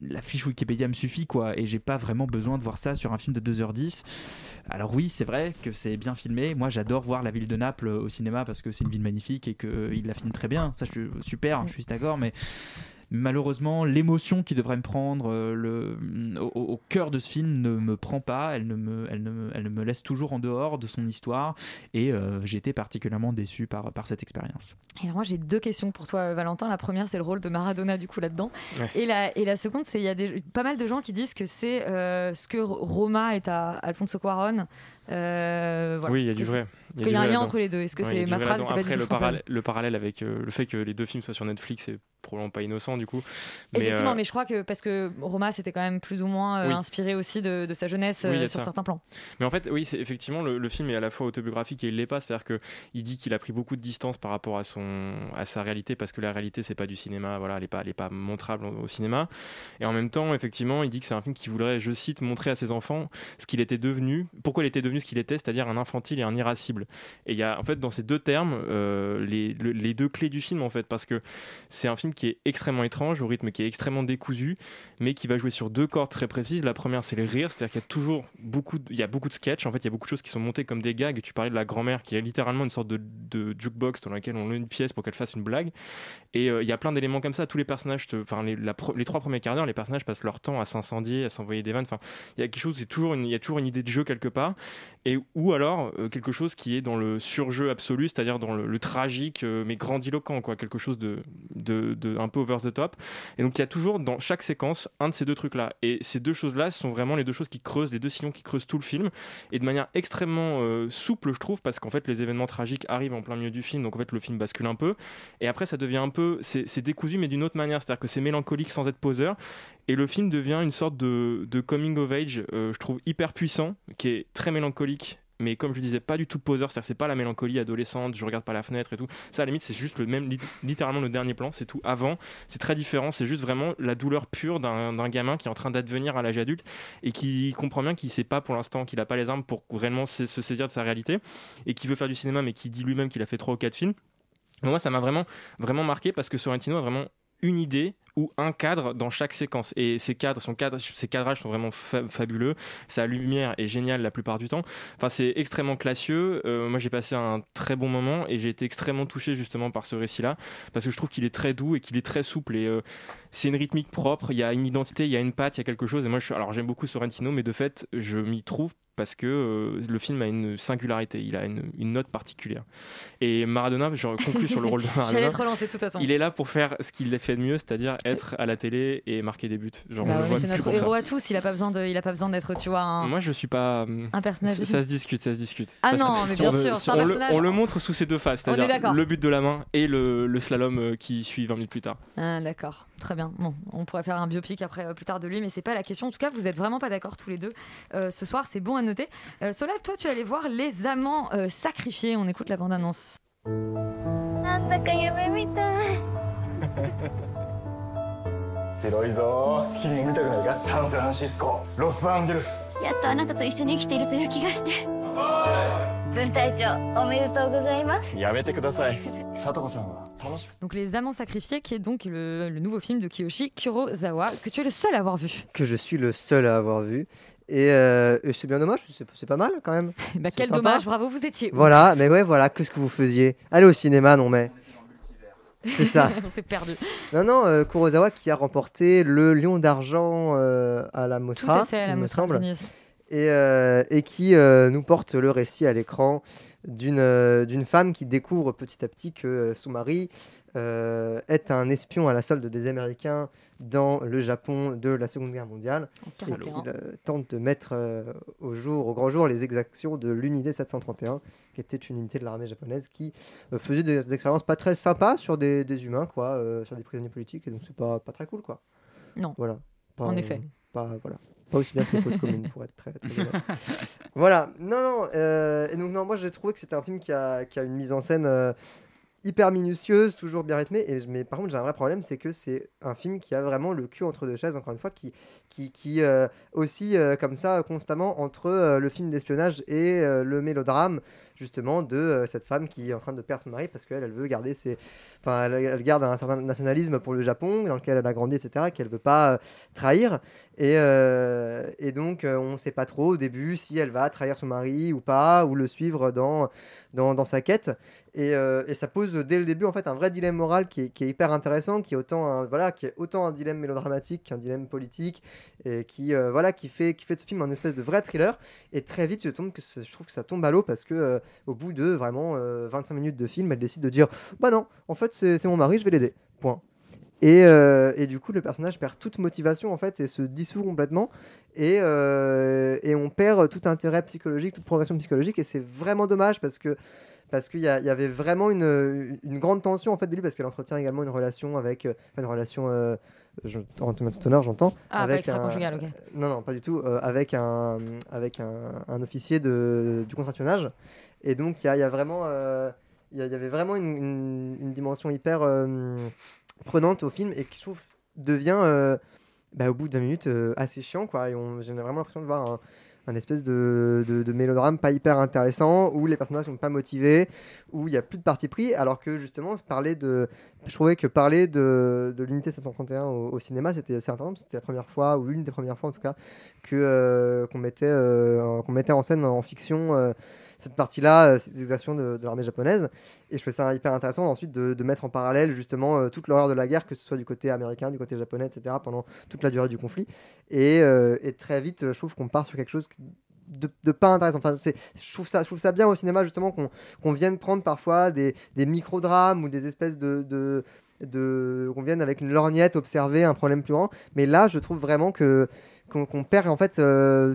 la fiche Wikipédia me suffit, quoi. Et j'ai pas vraiment besoin de voir ça sur un film de 2h10. Alors, oui, c'est vrai que c'est bien filmé. Moi, j'adore voir la ville de Naples au cinéma parce que c'est une ville magnifique et qu'il la filme très bien. Ça, je suis super, je suis d'accord, mais malheureusement, l'émotion qui devrait me prendre euh, le, au, au cœur de ce film ne me prend pas. Elle, ne me, elle, ne me, elle me laisse toujours en dehors de son histoire. Et euh, j'ai été particulièrement déçu par, par cette expérience. Et alors moi j'ai deux questions pour toi Valentin. La première c'est le rôle de Maradona du coup là-dedans. Ouais. Et, la, et la seconde c'est il y a des, pas mal de gens qui disent que c'est euh, ce que Roma est à Alfonso Cuarón. Euh, voilà. Oui, il y a du vrai. Qu'il y a un lien entre les deux. Est-ce que Ouais, il c'est ma phrase Après, le, le parallèle avec euh, le fait que les deux films soient sur Netflix est probablement pas innocent du coup. Mais, Effectivement, euh, mais je crois que parce que Roma c'était quand même plus ou moins euh, Oui. inspiré aussi de, de sa jeunesse Oui, euh, a sur ça. certains plans. Mais en fait, oui, c'est effectivement le, le film est à la fois autobiographique et il l'est pas. C'est-à-dire que il dit qu'il a pris beaucoup de distance par rapport à son à sa réalité parce que la réalité c'est pas du cinéma. Voilà, elle est pas elle est pas montrable au, au cinéma. Et en même temps, effectivement, il dit que c'est un film qui voudrait, je cite, montrer à ses enfants ce qu'il était devenu, pourquoi il était devenu ce qu'il était, c'est-à-dire un infantile et un irascible. Et il y a en fait dans ces deux termes euh, les, le- les deux clés du film en fait parce que c'est un film qui est extrêmement étrange, au rythme qui est extrêmement décousu, mais qui va jouer sur deux cordes très précises. La première, c'est les rires, c'est-à-dire qu'il y a toujours beaucoup, de, il y a beaucoup de sketchs. En fait, il y a beaucoup de choses qui sont montées comme des gags. Tu parlais de la grand-mère qui est littéralement une sorte de, jukebox dans laquelle on met une pièce pour qu'elle fasse une blague. Et euh, il y a plein d'éléments comme ça. Tous les personnages, enfin les, trois premiers quarts d'heure, les personnages passent leur temps à s'incendier, à s'envoyer des vannes. Enfin, il y a quelque chose, c'est toujours, une- il y a toujours une idée de jeu quelque part. Et ou alors euh, quelque chose qui est dans le surjeu absolu, c'est-à-dire dans le, tragique euh, mais grandiloquent, quoi, quelque chose de, un peu over the top. Et donc il y a toujours dans chaque séquence un de ces deux trucs-là. Et ces deux choses-là sont vraiment les deux choses qui creusent, les deux sillons qui creusent tout le film, et de manière extrêmement euh, souple, je trouve, parce qu'en fait les événements tragiques arrivent en plein milieu du film, donc en fait le film bascule un peu. Et après ça devient un peu, c'est décousu mais d'une autre manière, c'est-à-dire que c'est mélancolique sans être poseur. Et le film devient une sorte de, de coming of age, euh, je trouve hyper puissant, qui est très mélancolique. Mais comme je disais, pas du tout poseur, c'est-à-dire c'est pas la mélancolie adolescente, je regarde pas la fenêtre et tout. Ça, à la limite, c'est juste le même, lit- littéralement le dernier plan, c'est tout. Avant, c'est très différent, c'est juste vraiment la douleur pure d'un gamin qui est en train d'advenir à l'âge adulte et qui comprend bien qu'il sait pas pour l'instant, qu'il a pas les armes pour réellement se saisir de sa réalité et qui veut faire du cinéma, mais qui dit lui-même qu'il a fait trois ou quatre films. Moi, ça m'a vraiment, vraiment marqué parce que Sorrentino a vraiment une idée ou un cadre dans chaque séquence. Et ces cadres, ces cadrages sont vraiment fa- fabuleux. Sa lumière est géniale la plupart du temps. Enfin, c'est extrêmement classieux. Euh, moi, j'ai passé un très bon moment et j'ai été extrêmement touché justement par ce récit-là parce que je trouve qu'il est très doux et qu'il est très souple et euh, c'est une rythmique propre. Il y a une identité, il y a une patte, il y a quelque chose. Et moi, je, alors j'aime beaucoup Sorrentino, mais de fait, je m'y trouve parce que euh, le film a une singularité, il a une, une note particulière. Et Maradona, je conclue sur le rôle de Maradona. Te relancer toute façon. Il est là pour faire ce qu'il fait de mieux, c'est-à-dire être à la télé et marquer des buts. Genre, Bah ouais, c'est notre ça. héros à tous. Il a pas besoin de, il a pas besoin d'être, tu vois, un, Moi, je suis pas. un personnage. Ça, ça se discute, ça se discute. Ah Parce non, mais bien on sûr, on, le, personnage. on le montre sous ses deux faces, c'est-à-dire le but de la main et le, le slalom euh, qui suit 20 minutes plus tard. Ah, d'accord, très bien. Bon, on pourrait faire un biopic après euh, plus tard de lui, mais c'est pas la question. En tout cas, vous êtes vraiment pas d'accord tous les deux euh, ce soir. C'est bon à noter. Euh, Solal, toi, tu es allé voir Les Amants euh, sacrifiés. On écoute la bande-annonce. な Donc Les Amants Sacrifiés, qui est donc le, le nouveau film de Kiyoshi Kurosawa, que tu es le seul à avoir vu. Que je suis le seul à avoir vu. Et, euh, et c'est bien dommage, c'est, pas mal quand même. bah, quel sympa. dommage, bravo, vous étiez. Voilà, mais ouais, voilà, qu'est-ce que vous faisiez? Allez au cinéma, non mais. C'est ça. On s'est perdu. Non, non, euh, Kurosawa qui a remporté le Lion d'argent euh, à la Mostra. Tout à fait, à la Mostra. Et, euh, et qui euh, nous porte le récit à l'écran d'une euh, femme qui découvre petit à petit que euh, son mari est un espion à la solde des Américains dans le Japon de la Seconde Guerre mondiale et 41. qu'il tente de mettre au jour, au grand jour, les exactions de l'unité 731, qui était une unité de l'armée japonaise qui faisait des, des expériences pas très sympas sur des, des humains, quoi, sur des prisonniers politiques, et donc c'est pas, pas très cool, quoi. Non. Voilà. Pas, En effet. Pas, voilà. Pas aussi bien que les fausses communes, pour être très, très. Voilà. Non, non. euh, et donc, non, moi, j'ai trouvé que c'était un film qui a, qui a une mise en scène euh, hyper minutieuse, toujours bien rythmée. Et, mais par contre, j'ai un vrai problème, c'est que c'est un film qui a vraiment le cul entre deux chaises, encore une fois, qui, qui, qui euh, aussi, euh, comme ça, constamment, entre le film d'espionnage et le mélodrame, justement, de euh, cette femme qui est en train de perdre son mari parce qu'elle, elle veut garder ses. Enfin, elle, garde un certain nationalisme pour le Japon, dans lequel elle a grandi, etc., qu'elle veut pas euh, trahir. Et, euh, et donc, on ne sait pas trop au début si elle va trahir son mari ou pas, ou le suivre dans, dans, sa quête. Et, et ça pose dès le début en fait un vrai dilemme moral qui est, qui est hyper intéressant, qui est autant un, voilà, qui est autant un dilemme mélodramatique qu'un dilemme politique, et qui voilà, qui fait qui fait de ce film un espèce de vrai thriller. Et très vite, je, tombe je trouve que ça tombe à l'eau parce que au bout de vraiment euh, 25 minutes de film, elle décide de dire bah non, en fait c'est mon mari, je vais l'aider. Point. Et, euh, et du coup, le personnage perd toute motivation en fait et se dissout complètement. Et, euh, et on perd tout intérêt psychologique, toute progression psychologique. Et c'est vraiment dommage parce que parce qu'il y, avait vraiment une, une grande tension en fait de lui parce qu'elle entretient également une relation avec euh, une relation euh, je, tout honneur j'entends Ah, avec extra-conjugale, ok. non non pas du tout euh, avec un avec un, un officier de, du contre-espionnage et donc il y y a vraiment euh, il y, avait vraiment une, dimension hyper euh, prenante au film et qui je trouve devient euh, bah, au bout de 20 minutes assez chiant quoi. J'ai vraiment l'impression de voir un, espèce de, de- mélodrame pas hyper intéressant où les personnages sont pas motivés où il y a plus de parti pris alors que justement parler de je trouvais que parler de, de l'unité 731 au, cinéma c'était assez intéressant c'était la première fois ou une des premières fois en tout cas que qu'on mettait qu'on mettait en scène en fiction cette partie-là, euh, ces exactions de, l'armée japonaise. Et je trouvais ça hyper intéressant ensuite de, mettre en parallèle justement euh, toute l'horreur de la guerre, que ce soit du côté américain, du côté japonais, etc., pendant toute la durée du conflit. Et, euh, très vite, je trouve qu'on part sur quelque chose de, pas intéressant. Enfin, c'est, je, trouve ça, je trouve ça bien au cinéma justement qu'on, qu'on vienne prendre parfois des, des micro-drames ou des espèces de... de qu'on vienne avec une lorgnette observer un problème plus grand mais là je trouve vraiment que qu'on perd en fait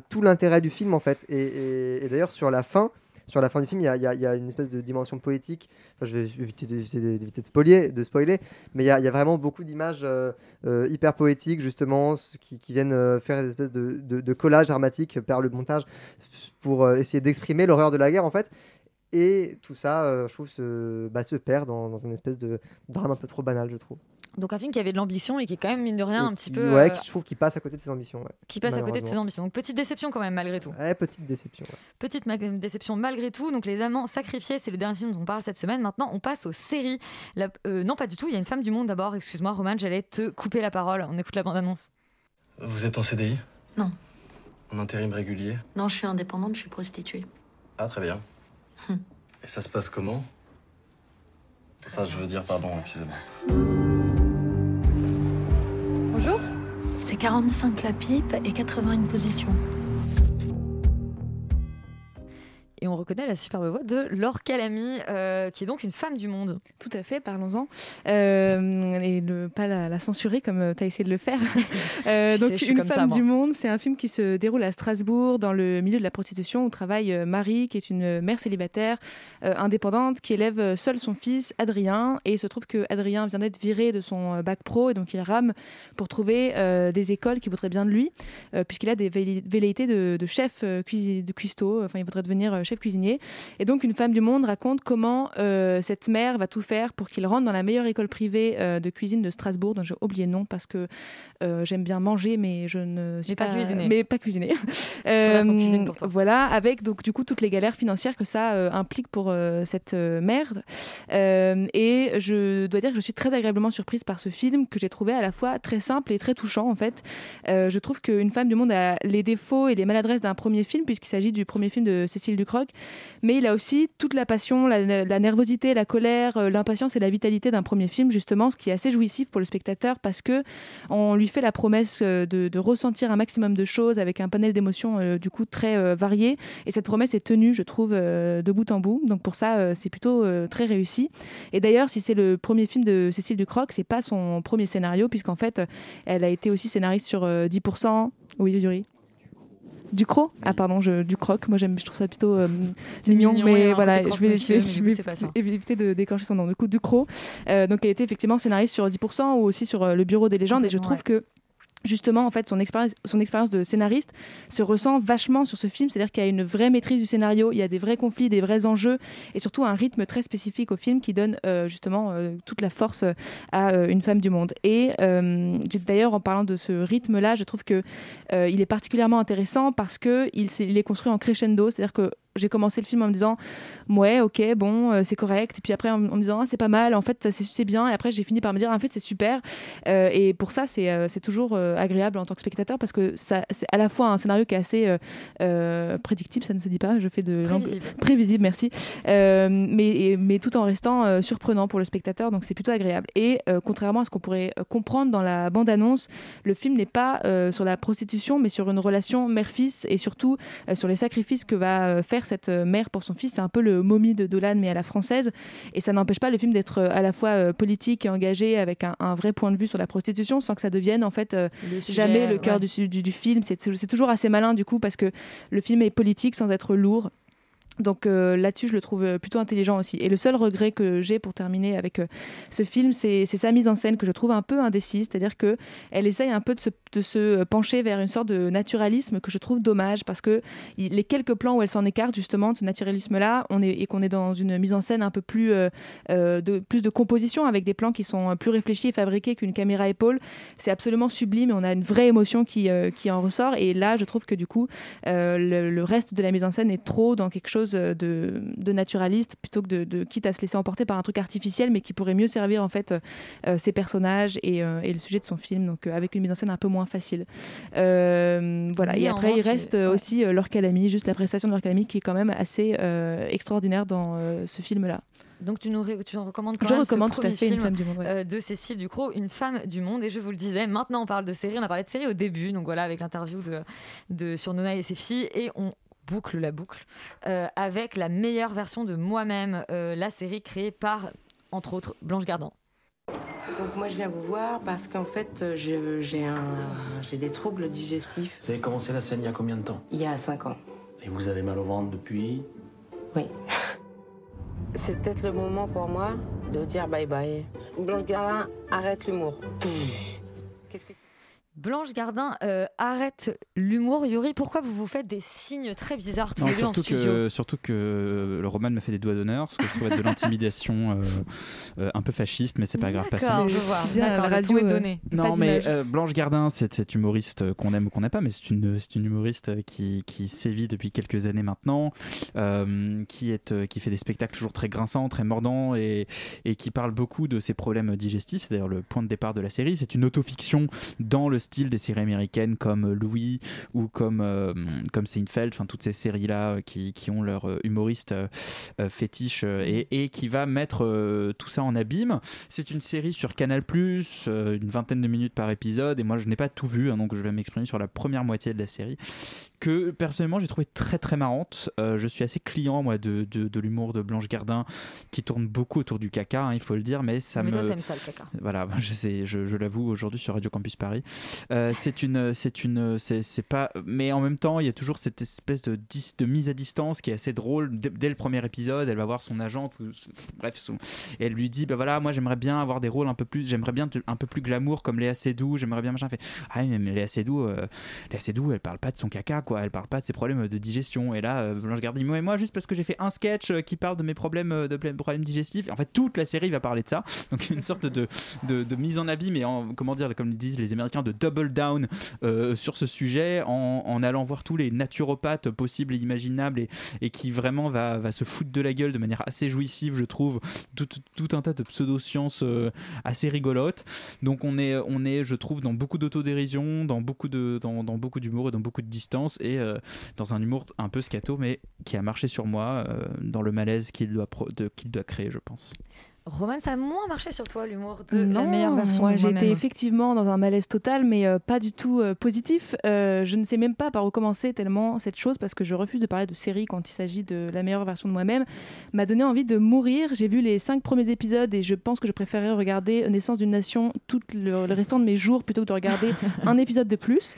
tout l'intérêt du film en fait et d'ailleurs sur la fin sur la fin du film, il y a, une espèce de dimension poétique. Enfin, je vais éviter de, spoiler, mais il y a, vraiment beaucoup d'images euh, euh, hyper poétiques, justement, qui, viennent euh, faire des espèces de, collages dramatiques par le montage pour essayer d'exprimer l'horreur de la guerre, en fait. Et tout ça, je trouve, se, bah, se perd dans, dans une espèce de drame un peu trop banal, je trouve. Donc un film qui avait de l'ambition et qui est quand même mine de rien Et un petit qui- peu Ouais, euh, qui, je trouve qu'il passe à côté de ses ambitions. ouais. qui passe à côté de ses ambitions. Donc petite déception quand même malgré tout. Ouais, petite déception. ouais. Petite ma- déception malgré tout. Donc Les Amants sacrifiés, c'est le dernier film dont on parle cette semaine. Maintenant, on passe aux séries. La- euh, non, pas du tout. Il y a une femme du monde d'abord. Excuse-moi, Roman, j'allais te couper la parole. On écoute la bande-annonce. Vous êtes en CDI Non. En intérim régulier? Non, je suis indépendante, je suis prostituée. Ah, très bien. Hum. Et ça se passe comment? Enfin, je veux dire, pardon, excusez-moi. 45 la pipe et 80 une position. Et on reconnaît la superbe voix de Laure Calamy, euh, qui est donc une femme du monde. Tout à fait, parlons-en. Euh, et ne pas la, la censurer comme tu as essayé de le faire. Euh, donc, sais, Une ça, femme du monde, c'est un film qui se déroule à Strasbourg, dans le milieu de la prostitution, où travaille euh, Marie, qui est une mère célibataire, euh, indépendante, qui élève euh, seul son fils, Adrien. Et il se trouve que Adrien vient d'être viré de son euh, bac pro, et donc il rame pour trouver euh, des écoles qui voudraient bien de lui, euh, puisqu'il a des velléités de, de chef euh, de cuistot, enfin il voudrait devenir euh, chef cuisinier. Et donc une femme du monde raconte comment euh, cette mère va tout faire pour qu'il rentre dans la meilleure école privée euh, de cuisine de Strasbourg, dont j'ai oublié le nom parce que euh, j'aime bien manger, mais je ne suis Mais pas cuisiner. Mais pas cuisiner. préfère qu'on cuisine pour toi. voilà, avec donc du coup toutes les galères financières que ça implique pour cette mère. Et je dois dire que je suis très agréablement surprise par ce film que j'ai trouvé à la fois très simple et très touchant en fait. Je trouve qu'une femme du monde a les défauts et les maladresses d'un premier film puisqu'il s'agit du premier film de Cécile Ducroc, mais il a aussi toute la passion, la, nervosité, la colère, euh, l'impatience et la vitalité d'un premier film justement, ce qui est assez jouissif pour le spectateur parce que on lui fait la promesse euh, de, ressentir un maximum de choses avec un panel d'émotions euh, du coup très varié. Et cette promesse est tenue je trouve de bout en bout. Donc pour ça c'est plutôt très réussi. Et d'ailleurs si c'est le premier film de Cécile Ducroc c'est pas son premier scénario puisqu'en fait elle a été aussi scénariste sur euh, 10% oui Yuri? Ducrot Ah pardon, je, du croc. Moi j'aime, je trouve ça plutôt euh, mignon, mais voilà, je vais, je je éviter de déclencher son nom. Du coup, Ducrot. Euh, donc elle était effectivement scénariste sur 10% ou aussi sur euh, le Bureau des légendes, et je trouve que justement en fait son expérience de scénariste se ressent vachement sur ce film. C'est-à-dire qu'il y a une vraie maîtrise du scénario il y a des vrais conflits des vrais enjeux et surtout un rythme très spécifique au film qui donne euh, justement euh, toute la force euh, à une femme du monde. Et d'ailleurs en parlant de ce rythme là je trouve que il est particulièrement intéressant parce que il, s'est- il est construit en crescendo. C'est-à-dire que j'ai commencé le film en me disant ouais ok bon euh, c'est correct. Et puis après en, en me disant ah, c'est pas mal. En fait c'est bien. Et après j'ai fini par me dire en fait c'est super. Euh, et pour ça c'est euh, toujours euh, agréable en tant que spectateur parce que ça c'est à la fois un scénario qui est assez prédictible ça ne se dit pas. Je fais de Prévisible. prévisible merci. Mais et- mais tout en restant surprenant pour le spectateur. Donc c'est plutôt agréable. Et contrairement à ce qu'on pourrait comprendre dans la bande annonce le film n'est pas sur la prostitution mais sur une relation mère-fils et surtout sur les sacrifices que va euh, cette euh, mère pour son fils c'est un peu le momie de Dolan mais à la française. Et ça n'empêche pas le film d'être euh, à la fois euh, politique et engagé avec un, un vrai point de vue sur la prostitution sans que ça devienne en fait Le sujet, jamais le cœur ouais. du, du, du film. C'est toujours assez malin du coup parce que le film est politique sans être lourd Donc euh, là-dessus, je le trouve euh, plutôt intelligent aussi. Et le seul regret que j'ai pour terminer avec euh, ce film, c'est sa mise en scène que je trouve un peu indécise. C'est-à-dire que elle essaye un peu de se, pencher vers une sorte de naturalisme que je trouve dommage parce que les quelques plans où elle s'en écarte justement de ce naturalisme-là, on est et qu'on est dans une mise en scène un peu plus de plus de composition avec des plans qui sont plus réfléchis et fabriqués qu'une caméra épaule. C'est absolument sublime et on a une vraie émotion qui qui en ressort. Et là, je trouve que du coup, le reste de la mise en scène est trop dans quelque chose de, de naturaliste plutôt que de, de- quitte à se laisser emporter par un truc artificiel mais qui pourrait mieux servir en fait euh, ses personnages et, euh, et le sujet de son film donc euh, avec une mise en scène un peu moins facile Euh, voilà et après il reste euh, aussi euh, Laure Calamy juste la prestation de Laure Calamy qui est quand même assez euh, extraordinaire dans euh, ce film là Donc tu nous, tu nous recommandes quand Je même recommande ce tout à fait Une femme du monde, ouais. euh, de Cécile Ducrot, Une femme du monde. Et je vous le disais, maintenant on parle de série. On a parlé de série au début, donc voilà, avec l'interview de, de sur Nona et ses filles. Et on boucle la boucle euh, avec la meilleure version de moi-même, euh, la série créée par, entre autres, Blanche Gardin. Donc moi je viens vous voir parce qu'en fait euh, je- j'ai un, j'ai des troubles digestifs. Vous avez commencé la scène il y a combien de temps? Il y a 5 ans. Et vous avez mal au ventre depuis? Oui. C'est peut-être le moment pour moi de dire bye bye. Blanche Gardin, arrête l'humour. Qu'est-ce que Blanche Gardin euh, arrête l'humour. Yuri, pourquoi vous vous faites des signes très bizarres tous Non, les deux en studio que, surtout que le Roman me fait des doigts d'honneur, ce que je trouve être de l'intimidation euh, euh, un peu fasciste, mais c'est pas grave. D'accord, je vois. bien, D'accord, la radio, est euh, donné. Non, mais euh, Blanche Gardin, c'est cette humoriste qu'on aime ou qu'on n'aime pas, mais c'est une, c'est une humoriste qui, qui sévit depuis quelques années maintenant, euh, qui, est, euh, qui fait des spectacles toujours très grinçants, très mordants et, et qui parle beaucoup de ses problèmes digestifs. C'est d'ailleurs le point de départ de la série. C'est une autofiction dans le style des séries américaines comme Louis ou comme, euh, comme Seinfeld, enfin toutes ces séries-là euh, qui, qui ont leur euh, humoriste euh, euh, fétiche euh, et, et qui va mettre euh, tout ça en abîme. C'est une série sur Canal+, euh, une vingtaine de minutes par épisode, et moi je n'ai pas tout vu, hein, donc je vais m'exprimer sur la première moitié de la série, que personnellement j'ai trouvé très très marrante. Euh, je suis assez client moi de, de, de l'humour de Blanche Gardin, qui tourne beaucoup autour du caca, hein, il faut le dire, mais ça mais me... toi, t'aimes ça le caca. Voilà, je, sais, je, je l'avoue aujourd'hui sur Radio Campus Paris. Euh, c'est une, c'est une, c'est pas, mais en même temps, il y a toujours cette espèce de, mise à distance qui est assez drôle. Dès, le premier épisode, elle va voir son agent, bref, et elle lui dit, bah voilà, moi j'aimerais bien avoir des rôles un peu plus, j'aimerais bien un peu plus glamour comme Léa Seydoux, j'aimerais bien machin. Fait, ah oui, mais Léa Seydoux, euh, Léa Seydoux, elle parle pas de son caca, quoi, elle parle pas de ses problèmes de digestion. Et là, euh, Blanche Gardin, moi, moi, juste parce que j'ai fait un sketch qui parle de mes problèmes, de problèmes digestifs. En fait, toute la série va parler de ça. Donc une sorte de, de, mise en abîme et en, comment dire, comme disent les Américains, de double down euh, sur ce sujet en, allant voir tous les naturopathes possibles et imaginables et, qui vraiment va, se foutre de la gueule de manière assez jouissive, je trouve, tout, un tas de pseudo-sciences euh, assez rigolotes. Donc on est, on est, je trouve, dans beaucoup d'autodérision, dans beaucoup dans, d'humour et dans beaucoup de distance et euh, dans un humour un peu scato, mais qui a marché sur moi dans le malaise qu'il doit, qu'il doit créer, je pense. Roman, ça a moins marché sur toi l'humour de non, la meilleure version moi moi-même. effectivement dans un malaise total, mais euh, pas du tout euh, positif. Euh, je ne sais même pas par où commencer tellement cette chose, parce que je refuse de parler de série quand il s'agit de la meilleure version de moi-même, m'a donné envie de mourir. J'ai vu les cinq premiers épisodes et je pense que je préférerais regarder Naissance d'une nation tout le, le restant de mes jours plutôt que de regarder un épisode de plus.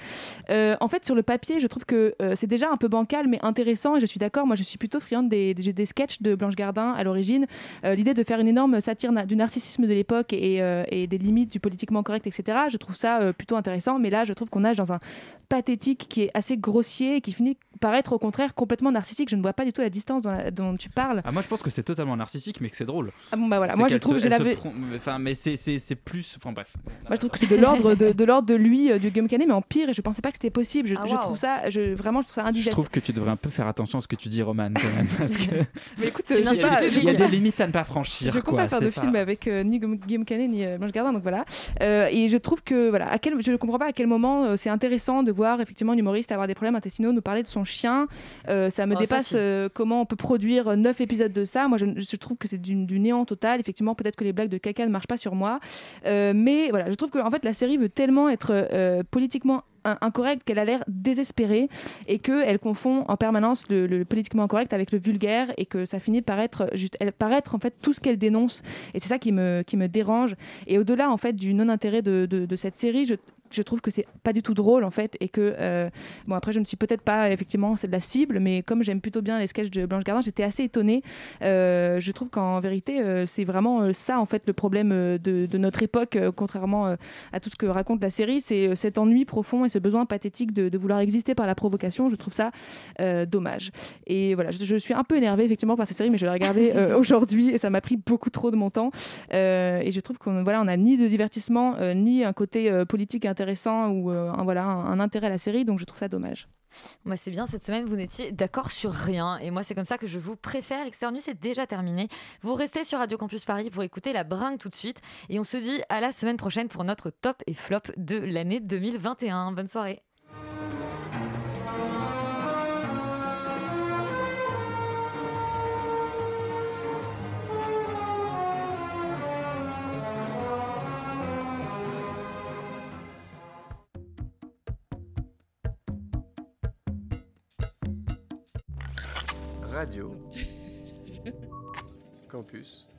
En fait, sur le papier, je trouve que c'est déjà un peu bancal, mais intéressant, et je suis d'accord. Moi, je suis plutôt friande des, des, des sketchs de Blanche Gardin à l'origine. L'idée de faire une énorme satire na- du narcissisme de l'époque et, euh, et des limites du politiquement correct, etc., je trouve ça euh, plutôt intéressant. Mais là, je trouve qu'on nage dans un pathétique qui est assez grossier et qui finit par être au contraire complètement narcissique. Je ne vois pas du tout la distance la- dont tu parles. Ah, moi je pense que c'est totalement narcissique, mais que c'est drôle. Ah bon, bah voilà. Moi, je trouve se- que je prend- Enfin, mais c'est- c'est c'est plus. Enfin bref. Moi, je trouve que c'est de l'ordre de, de l'ordre de lui, euh, du Guillaume Canet, mais en pire. Et je pensais pas que c'était possible. Je, Ah, je trouve ça, je, vraiment, je trouve ça Je indigeste. trouve que tu devrais un peu faire attention à ce que tu dis, Roman, quand même. Parce que Mais écoute, il y, je a des- je- il y a des limites à ne pas franchir. Je quoi, pas faire de c'est film avec euh, ni Guillaume Canet ni euh, Blanche Gardin, donc voilà. Euh, et je trouve que voilà, à quel, je ne comprends pas à quel moment c'est intéressant de voir effectivement un humoriste avoir des problèmes intestinaux, nous parler de son chien. Ça me Oh, ça, dépasse si. comment on peut produire neuf épisodes de ça. Moi, je, je trouve que c'est du, du néant total. Effectivement, peut-être que les blagues de caca ne marchent pas sur moi, mais voilà, je trouve que en fait la série veut tellement être politiquement incorrecte qu'elle a l'air désespérée et qu'elle confond en permanence le, politiquement incorrect avec le vulgaire et que ça finit par être juste elle en fait tout ce qu'elle dénonce. Et c'est ça qui me qui me dérange. Et au-delà en fait du non intérêt de, de, de cette série je je trouve que c'est pas du tout drôle en fait et que euh, bon après je ne suis peut-être pas effectivement c'est de la cible mais comme j'aime plutôt bien les sketchs de Blanche Gardin j'étais assez étonnée. Euh, je trouve qu'en vérité euh, c'est vraiment ça en fait le problème de, de notre époque contrairement à tout ce que raconte la série. C'est cet ennui profond et ce besoin pathétique de, de vouloir exister par la provocation. Je trouve ça dommage. Et voilà je, je suis un peu énervée effectivement par cette série mais je l'ai regardée aujourd'hui et ça m'a pris beaucoup trop de mon temps. Et je trouve qu'on voilà on a ni de divertissement ni un côté politique intéressant ou euh, un, voilà un, intérêt à la série donc je trouve ça dommage Moi, c'est bien, cette semaine, vous n'étiez d'accord sur rien. Et moi, c'est comme ça que je vous préfère. Externe c'est déjà terminé. Vous restez sur Radio Campus Paris pour écouter la bringue tout de suite. Et on se dit à la semaine prochaine pour notre top et flop de l'année 2021. Bonne soirée. Radio Campus.